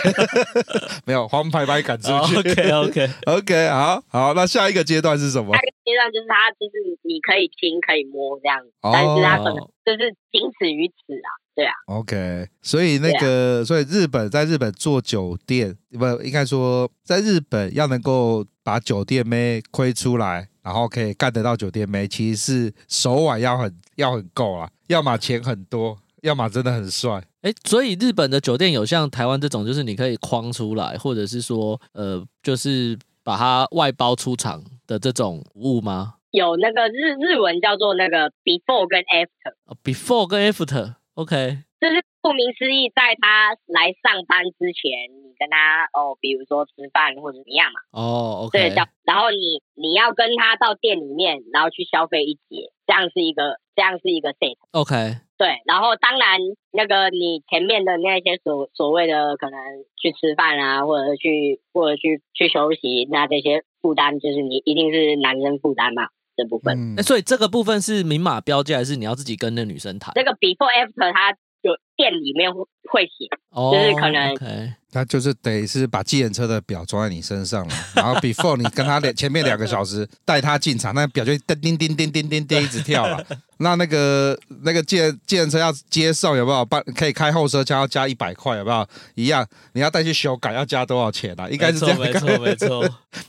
没有黄牌把你赶出去。Oh, OK OK OK，好好，那下一个阶段是什么？阶段就是他就是你可以听可以摸这样子，但是他可能就是仅此于此啊。对啊，OK，所以那个，啊、所以日本在日本做酒店，不应该说在日本要能够把酒店妹亏出来，然后可以干得到酒店妹，其实是手腕要很要很够啊，要么钱很多，要么真的很帅。哎，所以日本的酒店有像台湾这种，就是你可以框出来，或者是说，呃，就是把它外包出场的这种服务吗？有那个日日文叫做那个 before 跟 after，before 跟 after。OK，就是顾名思义，在他来上班之前，你跟他哦，比如说吃饭或者怎么样嘛。哦、oh，OK。对，然后你你要跟他到店里面，然后去消费一节，这样是一个这样是一个 set。OK。对，然后当然那个你前面的那些所所谓的可能去吃饭啊，或者去或者去去休息，那这些负担就是你一定是男生负担嘛。这部分，嗯、所以这个部分是明码标价，还是你要自己跟那女生谈？这个 before after，它有店里面会写，哦、就是可能，他就是得是把计程车的表装在你身上了，然后 before 你跟他两前面两个小时带他进场，那表就叮叮叮叮叮叮叮一直跳了。那那个那个计计程车要接送有没有？办可以开后车厢要加一百块有没有？一样，你要带去修改要加多少钱啊？应该是这样，没错没错。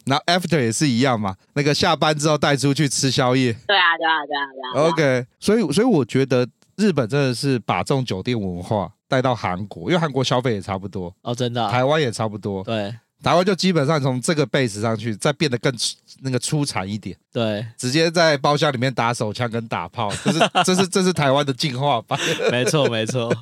然后 after 也是一样嘛，那个下班之后带出去吃宵夜。对啊对啊对啊对啊。OK，所以所以我觉得日本真的是把这种酒店文化带到韩国，因为韩国消费也差不多哦，真的、啊，台湾也差不多。对。台湾就基本上从这个 base 上去，再变得更那个出产一点。对，直接在包厢里面打手枪跟打炮，这是 这是这是台湾的进化版。没错没错。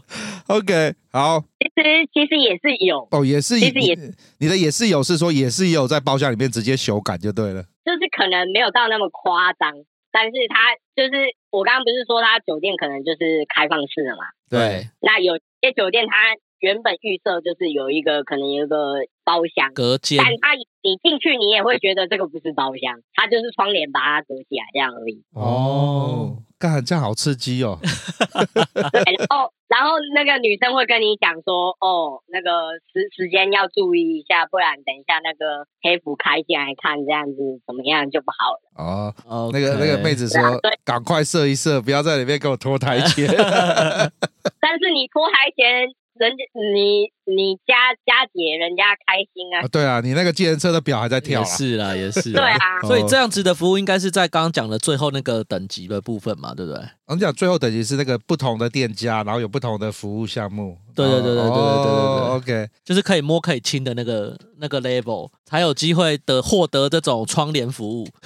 OK，好。其实其实也是有哦，也是，其实也是你的也是有，是说也是有在包厢里面直接修改就对了。就是可能没有到那么夸张，但是他就是我刚刚不是说他酒店可能就是开放式的嘛？对。那有些酒店它。原本预设就是有一个可能有一个包厢隔间，但它你进去你也会觉得这个不是包厢，它就是窗帘把它隔起来这样而已。哦，干这样好刺激哦。对，然后然后那个女生会跟你讲说，哦，那个时时间要注意一下，不然等一下那个黑服开进来看这样子怎么样就不好了。哦哦，那个那个妹子说，赶快射一射，不要在里面给我拖台前。但是你拖台前。人家你你加加节，人家开心啊！对啊，你那个计程车的表还在跳，是啦，也是。对啊，所以这样子的服务应该是在刚刚讲的最后那个等级的部分嘛，对不对？我们讲最后等级是那个不同的店家，然后有不同的服务项目。对对对对对对对对，对，对，OK，就是可以摸可以亲的那个那个 level，才有机会的获得这种窗帘服务。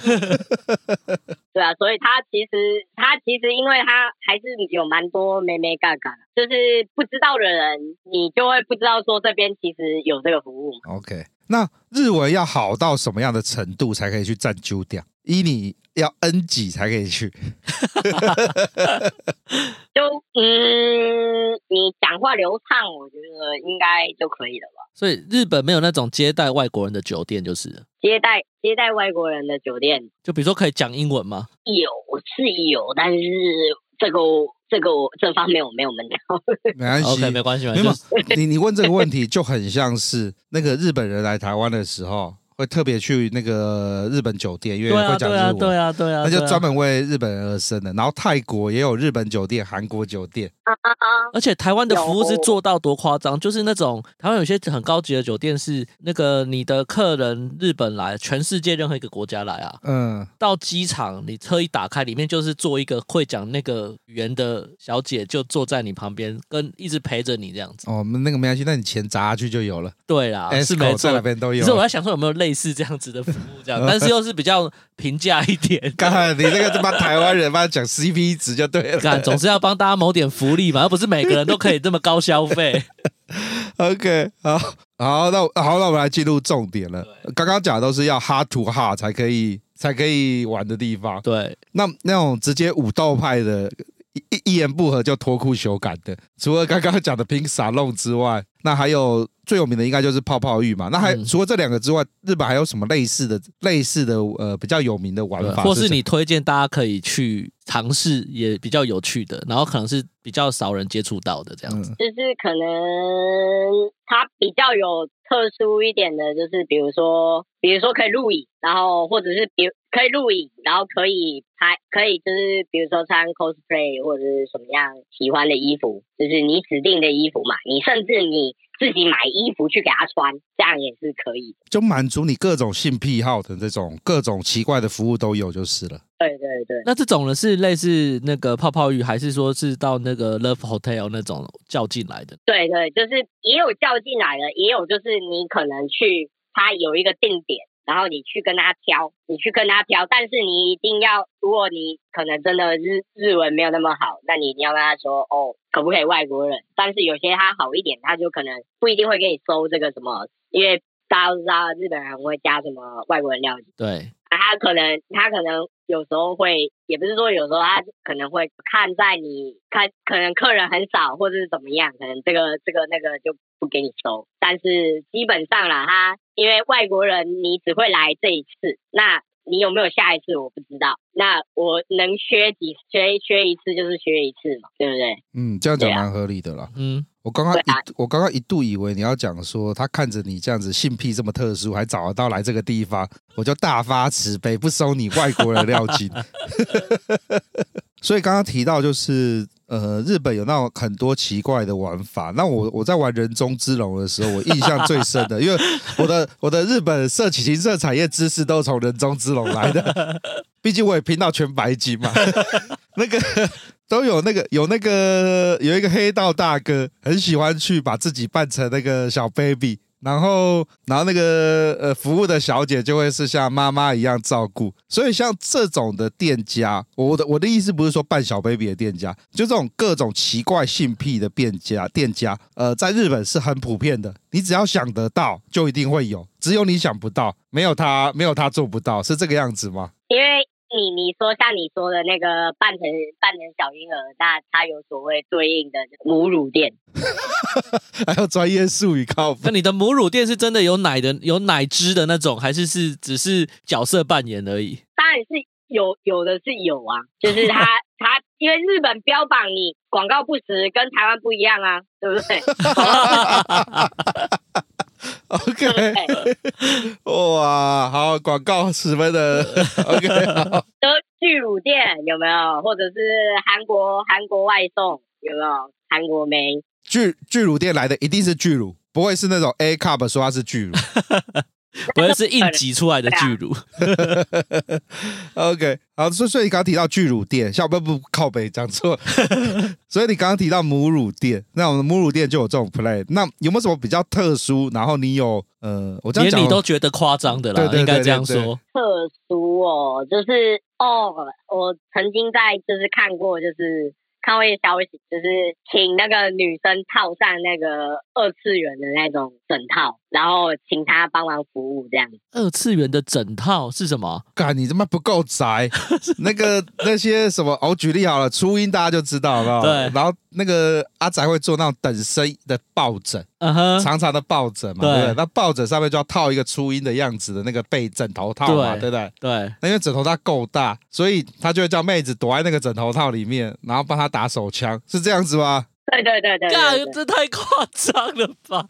对啊，所以他其实他其实因为他还是有蛮多眉眉角角，就是不知道的人，你就会不知道说这边其实有这个服务。OK，那日文要好到什么样的程度才可以去占酒店？依你要 N 几才可以去？就嗯，你讲话流畅，我觉得应该就可以了吧。所以日本没有那种接待外国人的酒店，就是接待接待外国人的酒店，就比如说可以讲英文吗？有是有，但是这个这个我这方面我没有门道。没关系，OK，没关系，没关系。你你问这个问题就很像是那个日本人来台湾的时候。会特别去那个日本酒店，因为会讲日文，对啊，对啊，对啊，那就专门为日本人而生的。然后泰国也有日本酒店、韩国酒店，而且台湾的服务是做到多夸张，就是那种台湾有些很高级的酒店是那个你的客人日本来，全世界任何一个国家来啊，嗯，到机场你车一打开，里面就是坐一个会讲那个语言的小姐，就坐在你旁边，跟一直陪着你这样子。哦，那个没关系，那你钱砸下去就有了。对啦，是没错，那边都有。可是我在想说有没有类似这样子的服务，这样，但是又是比较平价一点。刚才你那个这帮台湾人帮他讲 CP 值就对了，干总是要帮大家谋点福利嘛，而不是每个人都可以这么高消费。OK，好，好，那好，那我们来进入重点了。刚刚讲的都是要 heart to heart 才可以才可以玩的地方。对，那那种直接武斗派的。一一言不合就脱裤修改的，除了刚刚讲的拼沙龙之外，那还有最有名的应该就是泡泡浴嘛。那还、嗯、除了这两个之外，日本还有什么类似的、类似的呃比较有名的玩法，或是你推荐大家可以去尝试也比较有趣的，然后可能是比较少人接触到的这样子。就是可能它比较有特殊一点的，就是比如说，比如说可以露营，然后或者是比如可以录影，然后可以拍，可以就是比如说穿 cosplay 或者是什么样喜欢的衣服，就是你指定的衣服嘛，你甚至你。自己买衣服去给他穿，这样也是可以，就满足你各种性癖好的这种各种奇怪的服务都有就是了。对对对，那这种呢是类似那个泡泡浴，还是说是到那个 Love Hotel 那种叫进来的？对对，就是也有叫进来的，也有就是你可能去，他有一个定点。然后你去跟他挑，你去跟他挑，但是你一定要，如果你可能真的日日文没有那么好，那你一定要跟他说哦，可不可以外国人？但是有些他好一点，他就可能不一定会给你收这个什么，因为大家都知道日本人会加什么外国人料理。对。啊，他可能他可能有时候会，也不是说有时候他可能会看在你看，可能客人很少或者是怎么样，可能这个这个那个就不给你收。但是基本上啦，他因为外国人你只会来这一次，那你有没有下一次我不知道。那我能削几削削一次就是削一次嘛，对不对？嗯，这样讲蛮合理的啦。嗯。我刚刚一，我刚刚一度以为你要讲说，他看着你这样子性癖这么特殊，还找得到来这个地方，我就大发慈悲，不收你外国人料金。所以刚刚提到就是，呃，日本有那种很多奇怪的玩法。那我我在玩人中之龙的时候，我印象最深的，因为我的 我的日本色情色产业知识都从人中之龙来的，毕竟我也拼到全白金嘛。那个。都有那个有那个有一个黑道大哥，很喜欢去把自己扮成那个小 baby，然后然后那个呃服务的小姐就会是像妈妈一样照顾。所以像这种的店家，我的我的意思不是说扮小 baby 的店家，就这种各种奇怪性癖的店家店家，呃，在日本是很普遍的。你只要想得到，就一定会有，只有你想不到，没有他没有他做不到，是这个样子吗？因为。你你说像你说的那个扮成扮成小婴儿，那他有所谓对应的母乳店，还有专业术语靠。那你的母乳店是真的有奶的、有奶汁的那种，还是是只是角色扮演而已？当然是有，有的是有啊，就是他 他因为日本标榜你广告不实，跟台湾不一样啊，对不对？OK，哇，好，广告十分的 OK，好。巨乳店有没有？或者是韩国韩国外送有没有？韩国没？巨巨乳店来的一定是巨乳，不会是那种 A cup 说它是巨乳。不会是硬挤出来的巨乳，OK，好，所以所以你刚刚提到巨乳店，小不不靠北讲错，所以你刚刚提到母乳店，那我们母乳店就有这种 play，那有没有什么比较特殊？然后你有呃，我这样讲连你都觉得夸张的啦，应该这样说。特殊哦，就是哦，我曾经在就是看过，就是。看过一个消息，就是请那个女生套上那个二次元的那种枕套，然后请他帮忙服务这样。二次元的枕套是什么？干，你他妈不够宅！那个那些什么，我举例好了，初音大家就知道，了？对。然后那个阿宅会做那种等身的抱枕。嗯哼，长长的抱枕嘛，对不对？那抱枕上面就要套一个初音的样子的那个被枕头套嘛，对不对？对。那因为枕头它够大，所以他就会叫妹子躲在那个枕头套里面，然后帮他打手枪，是这样子吗？对对对对。干，这太夸张了吧！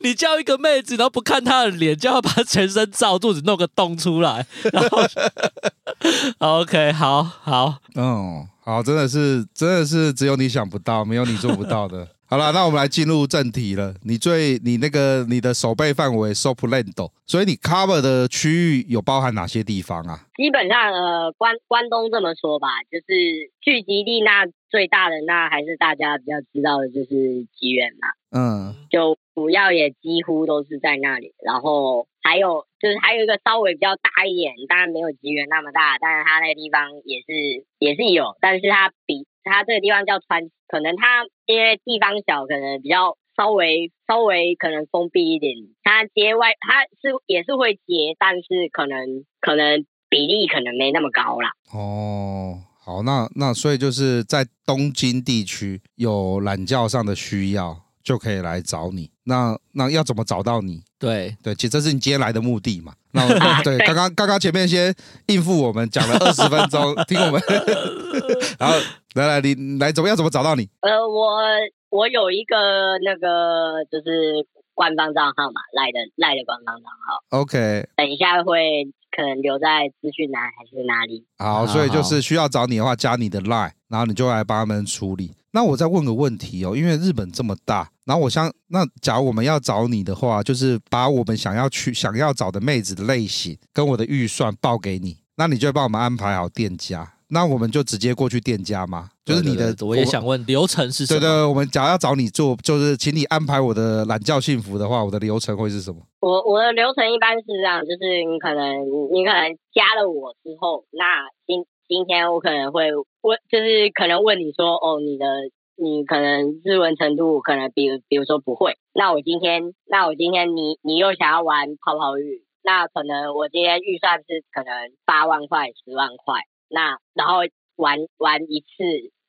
你叫一个妹子，然后不看她的脸，叫她把全身罩住，只弄个洞出来，然后 OK，好好，嗯，好，真的是，真的是只有你想不到，没有你做不到的。好了，那我们来进入正题了。你最你那个你的手背范围 Swampland，所以你 cover 的区域有包含哪些地方啊？基本上呃，关关东这么说吧，就是聚集地那最大的那还是大家比较知道的，就是吉原嘛。嗯，就主要也几乎都是在那里。然后还有就是还有一个稍微比较大一点，当然没有吉原那么大，但是它那个地方也是也是有，但是它比。它这个地方叫川，可能它因为地方小，可能比较稍微稍微可能封闭一点。它接外，它是也是会接，但是可能可能比例可能没那么高啦。哦，好，那那所以就是在东京地区有懒觉上的需要，就可以来找你。那那要怎么找到你？对对，其实这是你今天来的目的嘛。那我对，刚刚刚刚前面先应付我们讲了 二十分钟，听我们，然后来来你来怎么样怎么找到你？呃，我我有一个那个就是官方账号嘛，赖的赖的官方账号。OK，等一下会可能留在资讯栏还是哪里？好，所以就是需要找你的话，加你的赖，然后你就来帮他们处理。那我再问个问题哦，因为日本这么大，然后我想，那假如我们要找你的话，就是把我们想要去、想要找的妹子的类型跟我的预算报给你，那你就会帮我们安排好店家，那我们就直接过去店家吗？就是你的，对对对，我也想问流程是什么？对对，我们假如要找你做，就是请你安排我的懒觉幸福的话，我的流程会是什么？我我的流程一般是这样，就是你可能你可能加了我之后，那今今天我可能会问，就是可能问你说，哦，你的你可能日文程度可能比如比如说不会，那我今天那我今天你你又想要玩泡泡浴，那可能我今天预算是可能八万块十万块，那然后玩玩一次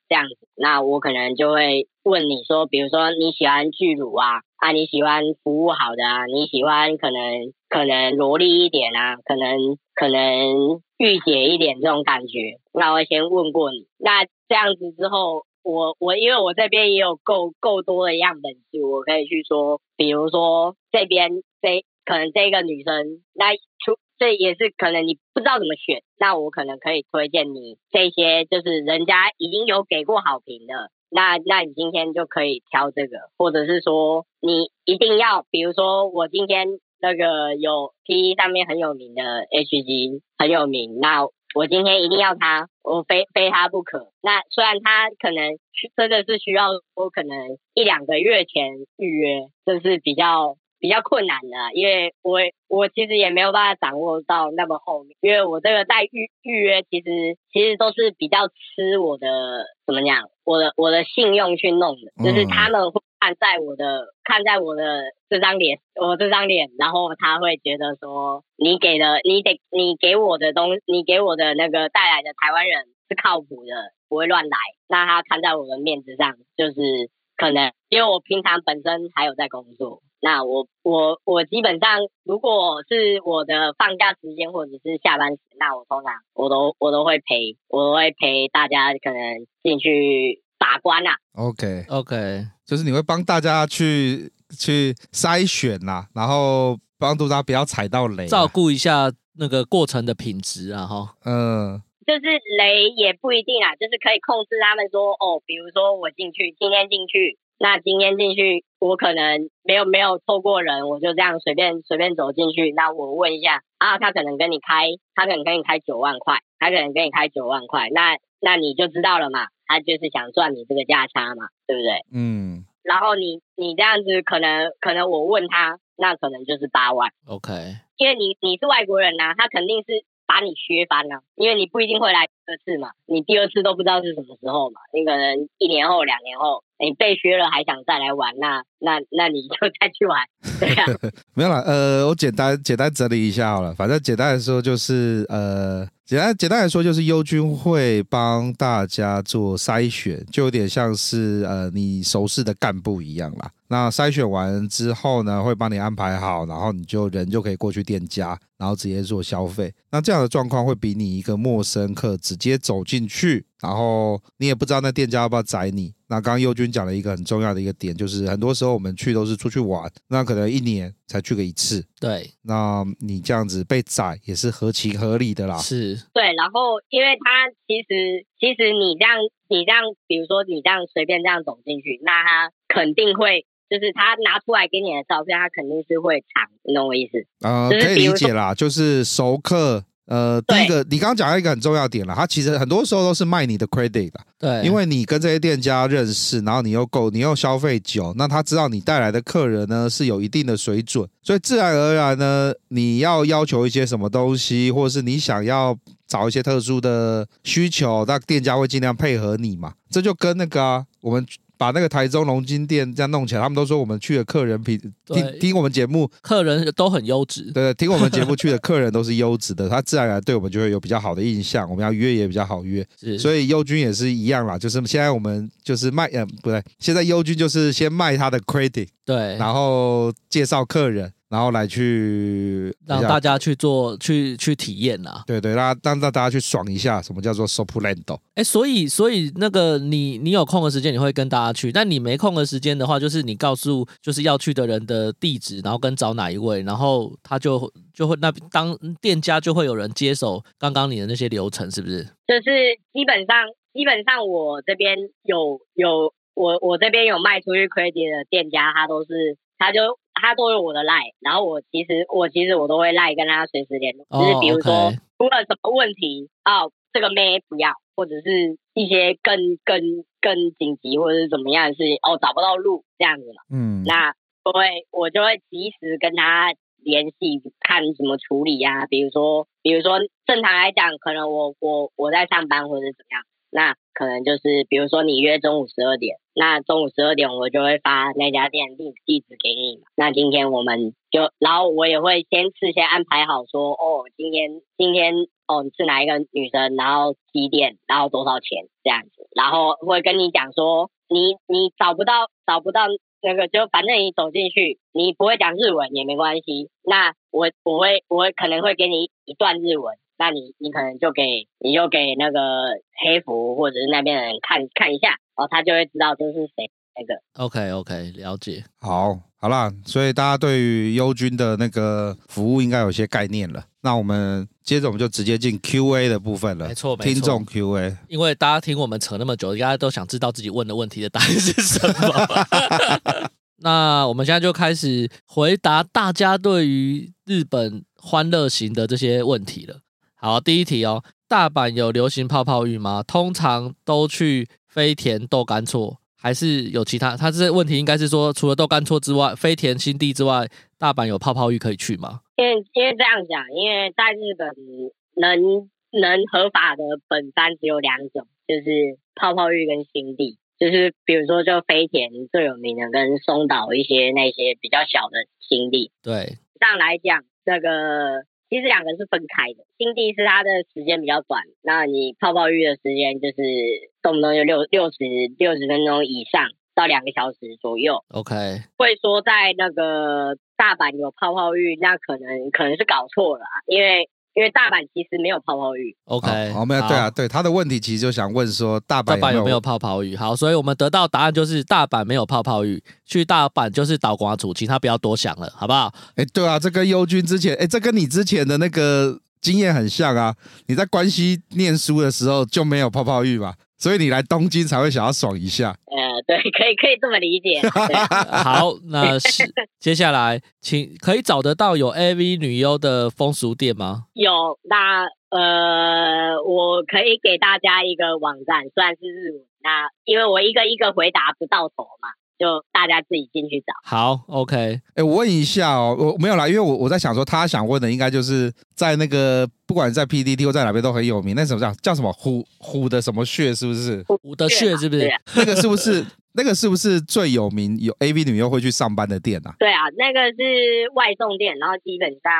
这样子，那我可能就会问你说，比如说你喜欢巨乳啊，啊你喜欢服务好的啊，你喜欢可能可能萝莉一点啊，可能可能。御姐一点这种感觉，那我先问过你。那这样子之后，我我因为我这边也有够够多的样本数，我可以去说，比如说这边这可能这个女生，那出这也是可能你不知道怎么选，那我可能可以推荐你这些，就是人家已经有给过好评的，那那你今天就可以挑这个，或者是说你一定要，比如说我今天。那个有 P 上面很有名的 HG 很有名，那我今天一定要他，我非非他不可。那虽然他可能真的是需要我可能一两个月前预约，这是比较比较困难的，因为我我其实也没有办法掌握到那么后面，因为我这个在预预约其实其实都是比较吃我的怎么讲，我的我的信用去弄的，就是他们会。看在我的看在我的这张脸，我这张脸，然后他会觉得说，你给的，你得，你给我的东，你给我的那个带来的台湾人是靠谱的，不会乱来。那他看在我的面子上，就是可能，因为我平常本身还有在工作，那我我我基本上，如果是我的放假时间或者是下班时，那我通常我都我都会陪，我都会陪大家可能进去。把关呐、啊，OK。OK，就是你会帮大家去去筛选呐、啊，然后帮助他不要踩到雷、啊，照顾一下那个过程的品质啊，哈，嗯，就是雷也不一定啊，就是可以控制他们说哦，比如说我进去，今天进去，那今天进去，我可能没有没有错过人，我就这样随便随便走进去，那我问一下啊，他可能跟你开，他可能跟你开九万块，他可能跟你开九万块，那那你就知道了嘛。他就是想赚你这个价差嘛，对不对？嗯。然后你你这样子，可能可能我问他，那可能就是八万。OK。因为你你是外国人呐、啊，他肯定是把你削翻了，因为你不一定会来第二次嘛，你第二次都不知道是什么时候嘛，你可能一年后、两年后，你被削了还想再来玩，那那那你就再去玩，对呀、没有啦，呃，我简单简单整理一下好了，反正简单来说就是呃。简单简单来说，就是优君会帮大家做筛选，就有点像是呃你熟识的干部一样啦。那筛选完之后呢，会帮你安排好，然后你就人就可以过去店家，然后直接做消费。那这样的状况会比你一个陌生客直接走进去，然后你也不知道那店家要不要宰你。那刚刚优君讲了一个很重要的一个点，就是很多时候我们去都是出去玩，那可能一年才去个一次。对，那你这样子被宰也是合情合理的啦。是，对。然后，因为他其实其实你这样你这样，比如说你这样随便这样走进去，那他肯定会。就是他拿出来给你的照片，他肯定是会藏，你懂我意思？呃，可以理解啦，就是熟客。呃，第一个，你刚刚讲到一个很重要点了，他其实很多时候都是卖你的 credit 的，对，因为你跟这些店家认识，然后你又够，你又消费久，那他知道你带来的客人呢是有一定的水准，所以自然而然呢，你要要求一些什么东西，或者是你想要找一些特殊的需求，那店家会尽量配合你嘛，这就跟那个啊，我们。把那个台中龙津店这样弄起来，他们都说我们去的客人比听听我们节目，客人都很优质。对，听我们节目去的客人都是优质的，他自然而然对我们就会有比较好的印象。我们要约也比较好约，所以优君也是一样啦。就是现在我们就是卖，呃，不对，现在优君就是先卖他的 credit，对，然后介绍客人。然后来去让大家去做去去体验呐、啊，对对，让让让大家去爽一下，什么叫做 soplando？哎，所以所以那个你你有空的时间你会跟大家去，但你没空的时间的话，就是你告诉就是要去的人的地址，然后跟找哪一位，然后他就就会那当店家就会有人接手刚刚你的那些流程，是不是？就是基本上基本上我这边有有我我这边有卖出去 credit 的店家，他都是他就。他都有我的 line，然后我其实我其实我都会 line 跟他随时联络，就、oh, 是比如说出了什么问题啊、哦，这个妹不要，或者是一些更更更紧急或者是怎么样的事情哦，找不到路这样子嘛，嗯，那我会我就会及时跟他联系，看怎么处理呀、啊，比如说比如说正常来讲，可能我我我在上班或者怎么样。那可能就是，比如说你约中午十二点，那中午十二点我就会发那家店地地址给你。那今天我们就，然后我也会先事先安排好说，哦，今天今天哦你是哪一个女生，然后几点，然后多少钱这样子，然后会跟你讲说，你你找不到找不到那个，就反正你走进去，你不会讲日文也没关系，那我我会我可能会给你一段日文。那你你可能就给你就给那个黑服或者是那边的人看看一下，然后他就会知道这是谁那个。OK OK，了解。好，好啦，所以大家对于优君的那个服务应该有些概念了。那我们接着我们就直接进 QA 的部分了。没错，没错。听众 QA，因为大家听我们扯那么久，大家都想知道自己问的问题的答案是什么。那我们现在就开始回答大家对于日本欢乐型的这些问题了。好，第一题哦，大阪有流行泡泡浴吗？通常都去飞田豆干厝，还是有其他？他这问题应该是说，除了豆干厝之外，飞田新地之外，大阪有泡泡浴可以去吗？因为因为这样讲，因为在日本能能合法的本山只有两种，就是泡泡浴跟新地，就是比如说就飞田最有名的，跟松岛一些那些比较小的新地。对，这样来讲，那个。其实两个是分开的，新地是它的时间比较短，那你泡泡浴的时间就是动不动就六六十六十分钟以上到两个小时左右。OK，会说在那个大阪有泡泡浴，那可能可能是搞错了，因为。因为大阪其实没有泡泡浴。OK，哦，没有，对啊，对，他的问题其实就想问说大阪有没有，大阪有没有泡泡浴？好，所以我们得到答案就是大阪没有泡泡浴，去大阪就是岛瓜主，其他不要多想了，好不好？哎，对啊，这跟优君之前，哎，这跟你之前的那个经验很像啊，你在关西念书的时候就没有泡泡浴嘛。所以你来东京才会想要爽一下。呃，对，可以可以这么理解。好，那是接下来，请可以找得到有 AV 女优的风俗店吗？有，那呃，我可以给大家一个网站，算是日文。那因为我一个一个回答不到头嘛。就大家自己进去找。好，OK。哎，我问一下哦，我没有啦，因为我我在想说，他想问的应该就是在那个，不管在 PDT 或在哪边都很有名。那什么叫叫什么虎虎的什么穴是不是？虎的穴是不是？那个是不是那个是不是最有名有 AV 女优会去上班的店啊？对啊，那个是外送店，然后基本上。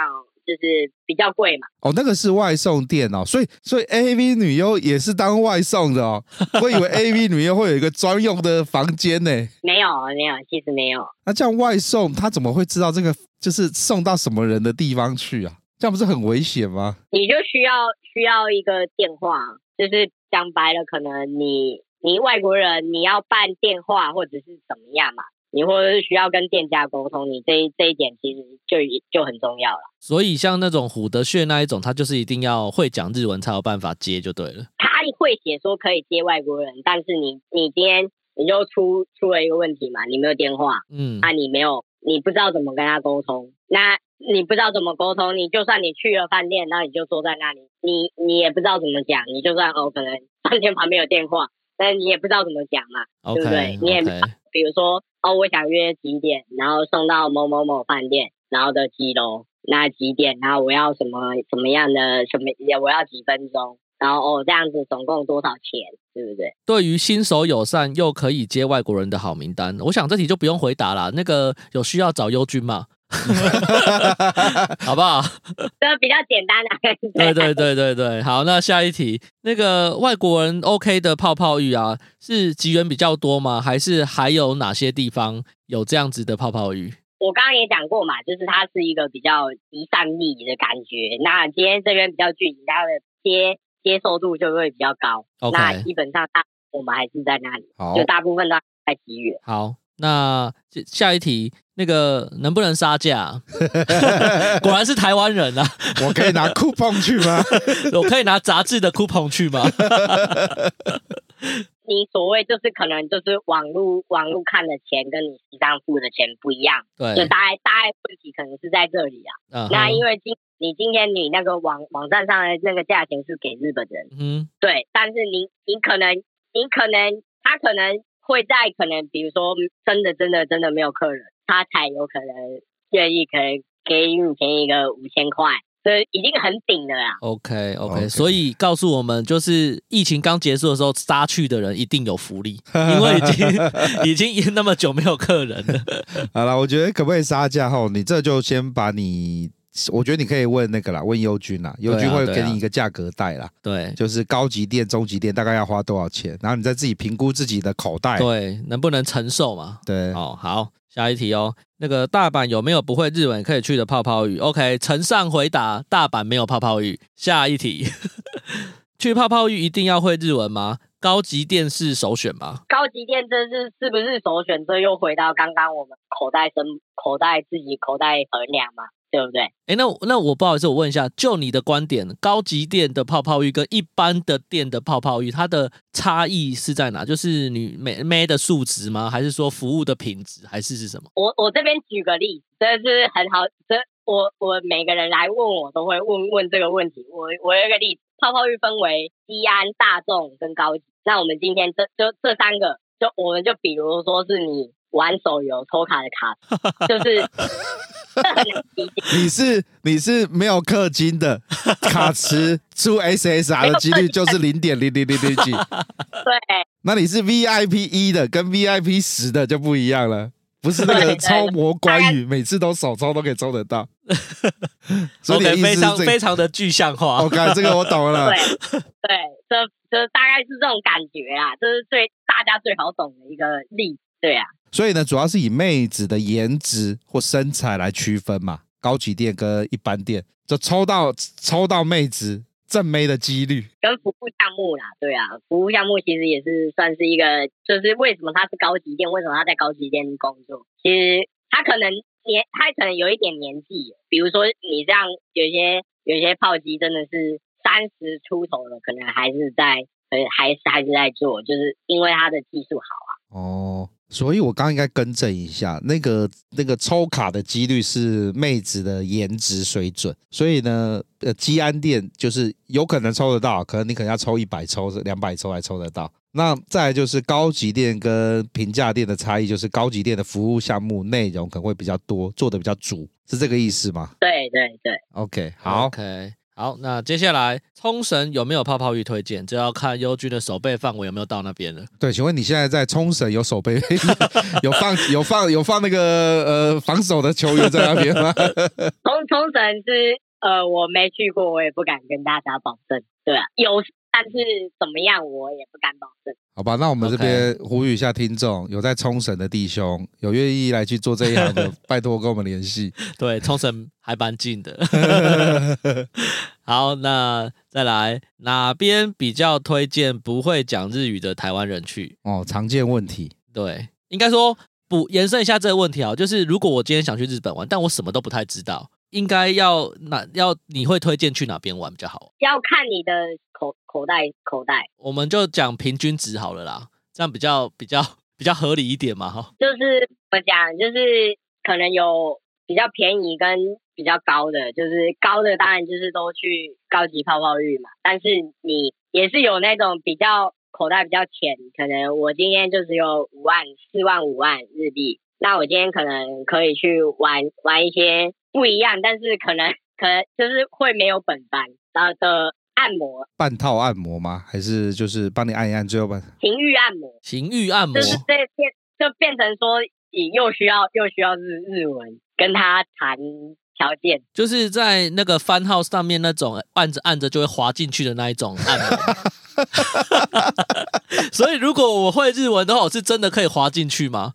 就是比较贵嘛。哦，那个是外送店哦，所以所以 AV 女优也是当外送的哦。我以为 AV 女优会有一个专用的房间呢。没有，没有，其实没有。那这样外送，他怎么会知道这个就是送到什么人的地方去啊？这样不是很危险吗？你就需要需要一个电话，就是讲白了，可能你你外国人你要办电话或者是怎么样嘛？你或者是需要跟店家沟通，你这这一点其实就就很重要了。所以像那种虎德穴那一种，他就是一定要会讲日文才有办法接就对了。他会写说可以接外国人，但是你你今天你就出出了一个问题嘛，你没有电话，嗯，那、啊、你没有你不知道怎么跟他沟通，那你不知道怎么沟通，你就算你去了饭店，那你就坐在那里，你你也不知道怎么讲，你就算哦可能饭店旁边有电话，但你也不知道怎么讲嘛，okay, 对不对？你也.比如说。哦，我想约几点，然后送到某某某饭店，然后的几楼，那几点，然后我要什么什么样的什么，我要几分钟，然后哦这样子总共多少钱，对不对？对于新手友善又可以接外国人的好名单，我想这题就不用回答了。那个有需要找优君吗？好不好？这比较简单 的。对对对对对，好，那下一题，那个外国人 OK 的泡泡浴啊，是吉原比较多吗？还是还有哪些地方有这样子的泡泡浴？我刚刚也讲过嘛，就是它是一个比较集散力的感觉。那今天这边比较聚集，它的接接受度就会比较高。那基本上大我们还是在那里，就大部分都在吉原。好。那下一题，那个能不能杀价？果然是台湾人啊！我可以拿 coupon 去吗？我可以拿杂志的 coupon 去吗？你所谓就是可能就是网络网络看的钱跟你实际上付的钱不一样，对，就大概大概问题可能是在这里啊。Uh -huh. 那因为今你今天你那个网网站上的那个价钱是给日本人，嗯，对，但是你你可能你可能他可能。会在可能，比如说真的真的真的没有客人，他才有可能愿意可能给你便宜个五千块，这已经很顶了啦。OK OK，所以告诉我们，就是疫情刚结束的时候杀去的人一定有福利，因为已经 已经那么久没有客人了。好了，我觉得可不可以杀价后，你这就先把你。我觉得你可以问那个啦，问优君啦，优君会给你一个价格带啦。对，就是高级店、中级店大概要花多少钱，然后你再自己评估自己的口袋，对，能不能承受嘛？对，哦，好，下一题哦。那个大阪有没有不会日文可以去的泡泡浴？OK，呈上回答，大阪没有泡泡浴。下一题，去泡泡浴一定要会日文吗？高级店是首选吗？高级店这是是不是首选？这又回到刚刚我们口袋身口袋自己口袋衡量嘛？对不对？哎，那那我不好意思，我问一下，就你的观点，高级店的泡泡浴跟一般的店的泡泡浴，它的差异是在哪？就是你妹妹的数值吗？还是说服务的品质？还是是什么？我我这边举个例子，这是很好，这我我每个人来问我都会问问这个问题。我我有一个例子，泡泡浴分为低安、大众跟高级。那我们今天这就这三个，就我们就比如说是你玩手游抽卡的卡，就是。你是你是没有氪金的卡池出 SSR 的几率就是零点零零零零几。对，那你是 VIP 一的跟 VIP 十的就不一样了，不是那个超模关羽每次都手抽都可以抽得到。所以你的意思是、非常非常的具象化。OK，这个我懂了。对对，这这大概是这种感觉啊，这是最大家最好懂的一个例子。对啊。所以呢，主要是以妹子的颜值或身材来区分嘛，高级店跟一般店，就抽到抽到妹子正妹的几率，跟服务项目啦，对啊，服务项目其实也是算是一个，就是为什么他是高级店，为什么他在高级店工作，其实他可能年，他可能有一点年纪，比如说你这样有些有些炮击真的是三十出头了，可能还是在，呃，还是还是在做，就是因为他的技术好啊。哦。所以，我刚刚应该更正一下，那个那个抽卡的几率是妹子的颜值水准。所以呢，呃，基安店就是有可能抽得到，可能你可能要抽一百抽、两百抽才抽得到。那再来就是高级店跟平价店的差异，就是高级店的服务项目内容可能会比较多，做的比较足，是这个意思吗？对对对。OK，好。OK。好，那接下来冲绳有没有泡泡浴推荐？就要看优君的手背范围有没有到那边了。对，请问你现在在冲绳有手背，有放有放有放那个呃防守的球员在那边吗？冲冲绳是呃我没去过，我也不敢跟大家保证。对啊，有。但是怎么样，我也不敢保证。好吧，那我们这边呼吁一下听众，有在冲绳的弟兄，有愿意来去做这一行的，拜托跟我们联系。对，冲绳还蛮近的。好，那再来哪边比较推荐不会讲日语的台湾人去？哦，常见问题。对，应该说补延伸一下这个问题啊，就是如果我今天想去日本玩，但我什么都不太知道，应该要哪要你会推荐去哪边玩比较好？要看你的口口袋口袋。我们就讲平均值好了啦，这样比较比较 比较合理一点嘛，哈。就是我讲，就是可能有比较便宜跟。比较高的就是高的，当然就是都去高级泡泡浴嘛。但是你也是有那种比较口袋比较浅，可能我今天就只有五万、四万、五万日币，那我今天可能可以去玩玩一些不一样，但是可能可能就是会没有本班后的按摩，半套按摩吗？还是就是帮你按一按，最后半情欲按摩，情欲按摩，就是这变就变成说你又需要又需要日日文跟他谈。条件就是在那个番号上面那种按着按着就会滑进去的那一种按钮，所以如果我会日文的话，我是真的可以滑进去吗？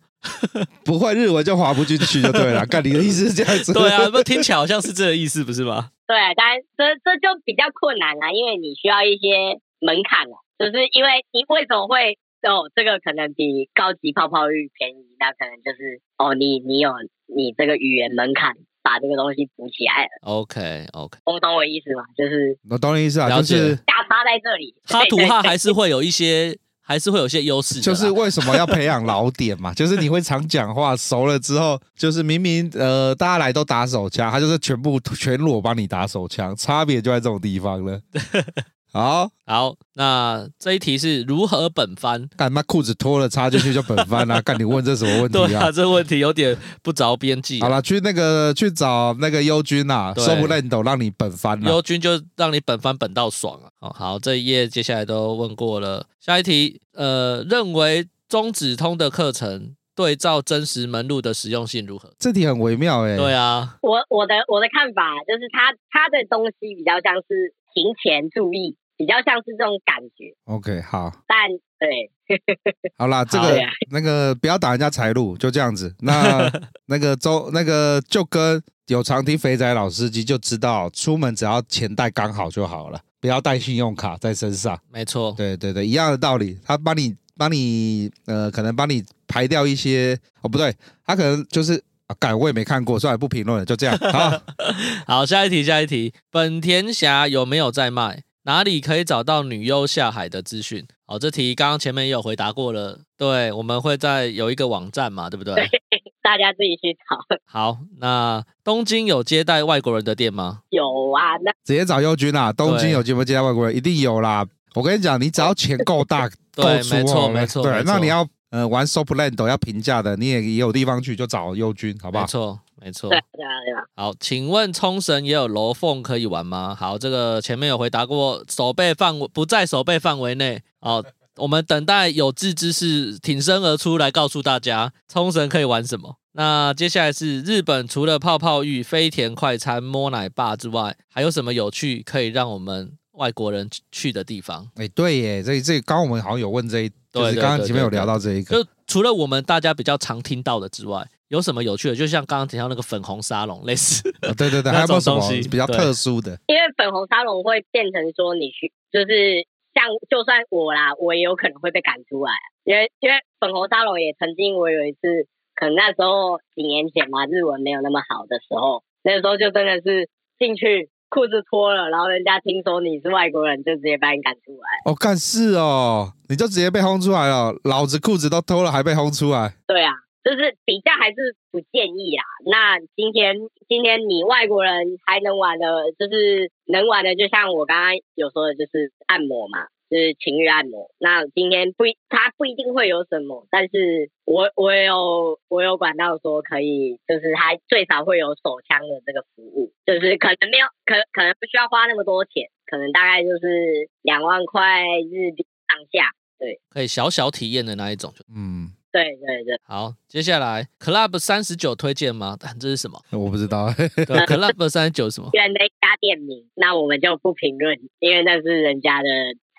不会日文就滑不进去就对了。干你的意思是这样子？对啊，不听起来好像是这个意思，不是吗？对，但这这就比较困难了，因为你需要一些门槛了，就是因为你为什么会哦，这个可能比高级泡泡浴便宜，那可能就是哦，你你有你这个语言门槛。把这个东西补起来了。OK OK，我懂我意思吗？就是我懂你意思啊，就是加差在这里。哈图哈还是会有一些，还是会有一些优势。就是为什么要培养老点嘛？就是你会常讲话，熟了之后，就是明明呃大家来都打手枪，他就是全部全裸帮你打手枪，差别就在这种地方了。好好，那这一题是如何本番？干嘛裤子脱了插进去就本番啊？干你问这什么问题啊？对啊，这个问题有点不着边际。好了，去那个去找那个优君啊，说不认懂让你本番，优君就让你本番本到爽啊！好，好，这一页接下来都问过了，下一题，呃，认为中指通的课程对照真实门路的实用性如何？这题很微妙哎、欸。对啊，我我的我的看法就是他他的东西比较像是。行前注意，比较像是这种感觉。OK，好。但对，好啦，这个那个不要挡人家财路，就这样子。那 那个周那个就跟有常听肥仔老司机就知道，出门只要钱带刚好就好了，不要带信用卡在身上。没错，对对对，一样的道理。他帮你帮你呃，可能帮你排掉一些哦，不对，他可能就是。啊，改我也没看过，算了，不评论了，就这样。好，好，下一题，下一题，本田侠有没有在卖？哪里可以找到女优下海的资讯？好，这题刚刚前面也有回答过了。对，我们会在有一个网站嘛，对不对？对，大家自己去找。好，那东京有接待外国人的店吗？有啊，那直接找优君啊。东京有接不接待外国人？一定有啦。我跟你讲，你只要钱够大，够出，没错，没错，对，那你要。呃，玩 Sopland 都要平价的，你也也有地方去，就找优君，好不好？没错，没错。对对啊，对啊。好，请问冲绳也有楼凤可以玩吗？好，这个前面有回答过，守备范围不在守备范围内。好，我们等待有志之士挺身而出来告诉大家，冲绳可以玩什么。那接下来是日本，除了泡泡浴、飞田快餐、摸奶爸之外，还有什么有趣可以让我们外国人去的地方？哎，对耶，这这刚刚我们好像有问这一。就是刚刚前面有聊到这一个，就除了我们大家比较常听到的之外，有什么有趣的？就像刚刚提到那个粉红沙龙类似，哦，对对对，还有什么比较特殊的？因为粉红沙龙会变成说你去，就是像就算我啦，我也有可能会被赶出来，因为因为粉红沙龙也曾经我有一次，可能那时候几年前嘛，日文没有那么好的时候，那时候就真的是进去。裤子脱了，然后人家听说你是外国人，就直接把你赶出来。哦，干事哦，你就直接被轰出来了。老子裤子都脱了，还被轰出来。对啊，就是比较还是不建议啦。那今天今天你外国人还能玩的，就是能玩的，就像我刚刚有说的，就是按摩嘛。就是情欲按摩，那今天不，他不一定会有什么，但是我我有我有管道说可以，就是他最少会有手枪的这个服务，就是可能没有，可可能不需要花那么多钱，可能大概就是两万块日币上下，对，可以小小体验的那一种，嗯，对对对。好，接下来 Club 三十九推荐吗？但这是什么？我不知道。对，Club 三十九是什么？人的一家店名，那我们就不评论，因为那是人家的。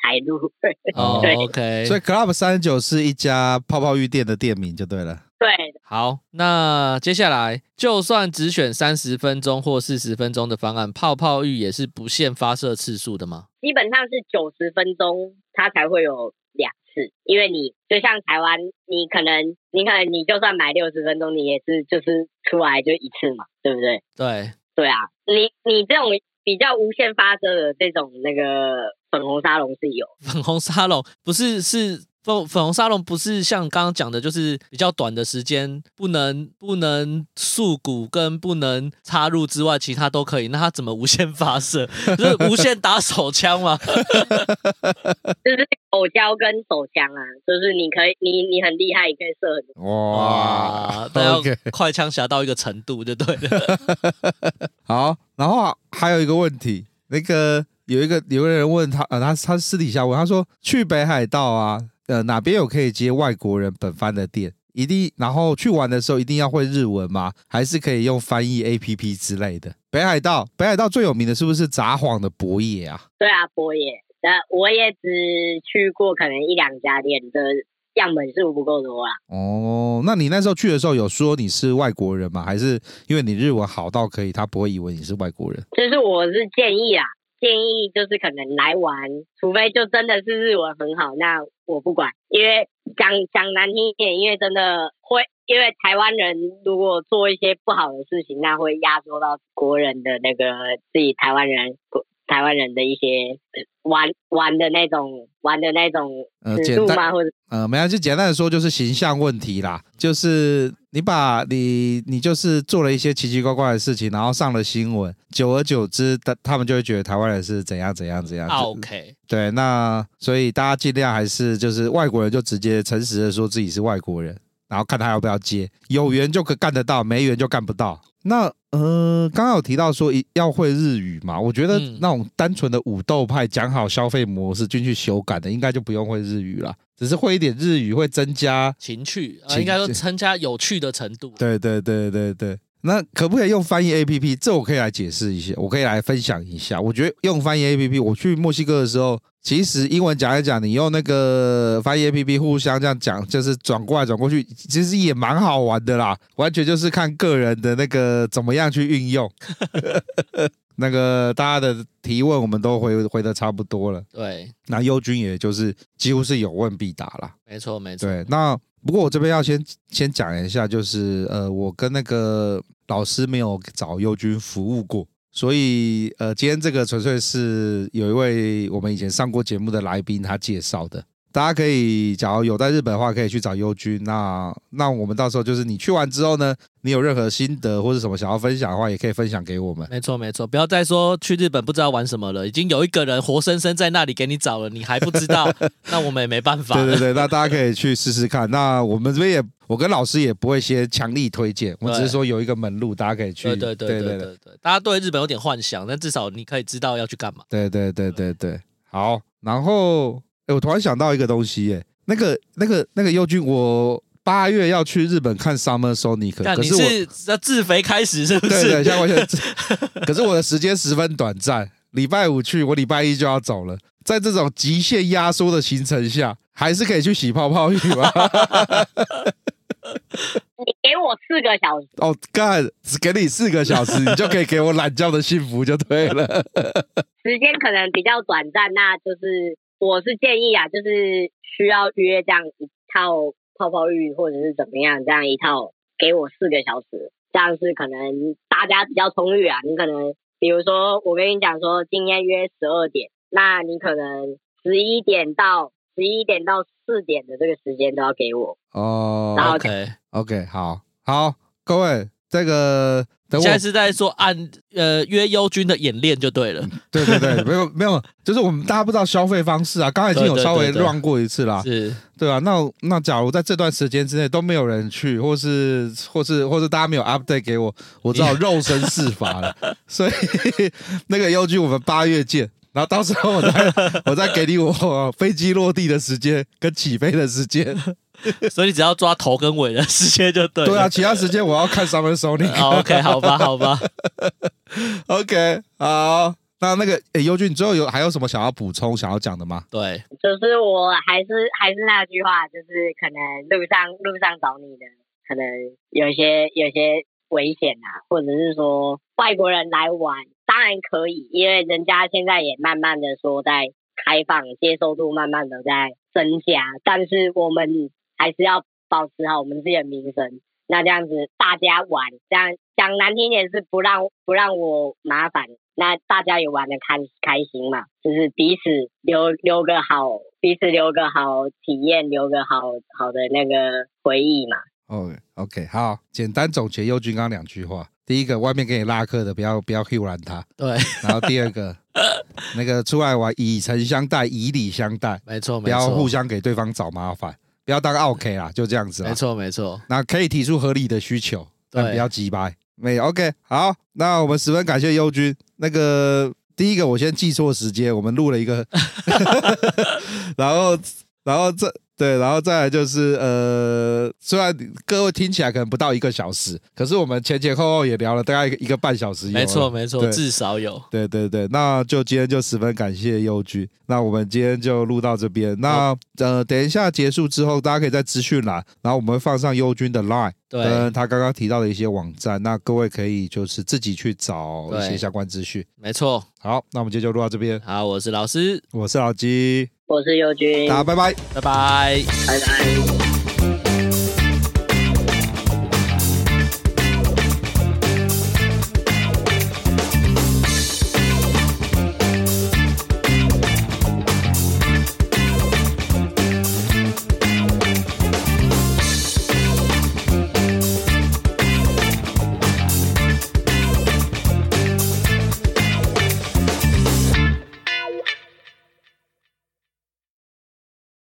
台路哦，OK，所以 Club 三十九是一家泡泡浴店的店名就对了。对，好，那接下来就算只选三十分钟或四十分钟的方案，泡泡浴也是不限发射次数的吗？基本上是九十分钟，它才会有因为你就像台湾，你可能你可能你就算买六十分钟，你也是就是出来就一次嘛，对不对？对，对啊，你你这种比较无限发射的这种那个粉红沙龙是有，粉红沙龙不是是。粉粉红沙龙不是像刚刚讲的，就是比较短的时间，不能不能束骨跟不能插入之外，其他都可以。那它怎么无限发射？就是无限打手枪吗？就是口交跟手枪啊，就是你可以，你你很厉害，你可以射很多。哇，都要 快枪侠到一个程度就对了。好，然后还有一个问题，那个有一个有个人问他，呃，他他私底下问他说，去北海道啊。呃，哪边有可以接外国人本番的店？一定，然后去玩的时候一定要会日文吗？还是可以用翻译 APP 之类的？北海道，北海道最有名的是不是札幌的博野啊？对啊，博野。那，我也只去过可能一两家店的样本数不够多啦。哦，那你那时候去的时候有说你是外国人吗？还是因为你日文好到可以，他不会以为你是外国人？就是我是建议啊。建议就是可能来玩，除非就真的是日文很好，那我不管，因为讲讲难听一点，因为真的会，因为台湾人如果做一些不好的事情，那会压缩到国人的那个自己台湾人。台湾人的一些玩玩的那种玩的那种尺度吗？或者呃，没有，就简单的说，就是形象问题啦。就是你把你你就是做了一些奇奇怪怪的事情，然后上了新闻，久而久之，他他们就会觉得台湾人是怎样怎样怎样。OK，对，那所以大家尽量还是就是外国人就直接诚实的说自己是外国人，然后看他要不要接，有缘就可干得到，没缘就干不到。那呃，刚刚有提到说一要会日语嘛？我觉得那种单纯的武斗派讲好消费模式进去修改的，应该就不用会日语了，只是会一点日语会增加情趣，呃、应该说增加有趣的程度。对对对对对。那可不可以用翻译 APP？这我可以来解释一下，我可以来分享一下。我觉得用翻译 APP，我去墨西哥的时候，其实英文讲一讲，你用那个翻译 APP 互相这样讲，就是转过来转过去，其实也蛮好玩的啦。完全就是看个人的那个怎么样去运用。那个大家的提问，我们都回回的差不多了。对，那优君也就是几乎是有问必答啦。没错，没错。对，那。不过我这边要先先讲一下，就是呃，我跟那个老师没有找优君服务过，所以呃，今天这个纯粹是有一位我们以前上过节目的来宾他介绍的。大家可以，假如有在日本的话，可以去找优君。那那我们到时候就是你去完之后呢，你有任何心得或者什么想要分享的话，也可以分享给我们。没错没错，不要再说去日本不知道玩什么了，已经有一个人活生生在那里给你找了，你还不知道，那我们也没办法。对对对，那大家可以去试试看。那我们这边也，我跟老师也不会先强力推荐，我只是说有一个门路，大家可以去。对对对对对对，对，大家对日本有点幻想，但至少你可以知道要去干嘛。对对对对对，好，然后。欸、我突然想到一个东西、欸，耶，那个、那个、那个优君，我八月要去日本看 Summer Sonic，可是我是要自肥开始是不是？对对，现在，可是我的时间十分短暂，礼拜五去，我礼拜一就要走了，在这种极限压缩的行程下，还是可以去洗泡泡浴吗？你给我四个小时哦，干，只给你四个小时，你就可以给我懒觉的幸福就对了。时间可能比较短暂，那就是。我是建议啊，就是需要约这样一套泡泡浴，或者是怎么样，这样一套给我四个小时，这样是可能大家比较充裕啊。你可能比如说，我跟你讲说今天约十二点，那你可能十一点到十一点到四点的这个时间都要给我哦。然后 OK OK，好，好，各位。这个等我现在是在说按呃约优君的演练就对了，对对对，没有没有，就是我们大家不知道消费方式啊，刚才已经有稍微乱过一次啦，对对对对是，对啊，那那假如在这段时间之内都没有人去，或是或是或是大家没有 update 给我，我只好肉身事法了，所以那个优君我们八月见，然后到时候我再我再给你我飞机落地的时间跟起飞的时间。所以你只要抓头跟尾的时间就对。对啊，其他时间我要看 Summer Sonic。OK，好吧，好吧。OK，好。那那个，哎，优俊，你最后有还有什么想要补充、想要讲的吗？对，就是我还是还是那句话，就是可能路上路上找你的可能有些有些危险啊，或者是说外国人来玩，当然可以，因为人家现在也慢慢的说在开放，接受度慢慢的在增加，但是我们还是要保持好我们自己的名声。那这样子大家玩，这样讲难听点是不让不让我麻烦，那大家也玩的开开心嘛，就是彼此留留个好，彼此留个好体验，留个好好的那个回忆嘛。哦，OK，好，简单总结佑君刚两句话：第一个，外面给你拉客的，不要不要 Q 拦他；对，然后第二个，那个出来玩以诚相待，以礼相待，没错，不要互相给对方找麻烦。不要当 OK 啦，就这样子。没错，没错。那可以提出合理的需求，但不要急掰。没 OK，好，那我们十分感谢优君。那个第一个，我先记错时间，我们录了一个，然后，然后这。对，然后再来就是呃，虽然各位听起来可能不到一个小时，可是我们前前后后也聊了大概一个，一个半小时有没错，没错，至少有。对对对，那就今天就十分感谢佑君。那我们今天就录到这边。那呃，等一下结束之后，大家可以在资讯栏，然后我们会放上优君的 Line，对，跟他刚刚提到的一些网站，那各位可以就是自己去找一些相关资讯。没错。好，那我们今天就录到这边。好，我是老师，我是老鸡。我是佑君，大家拜拜，拜拜，拜拜。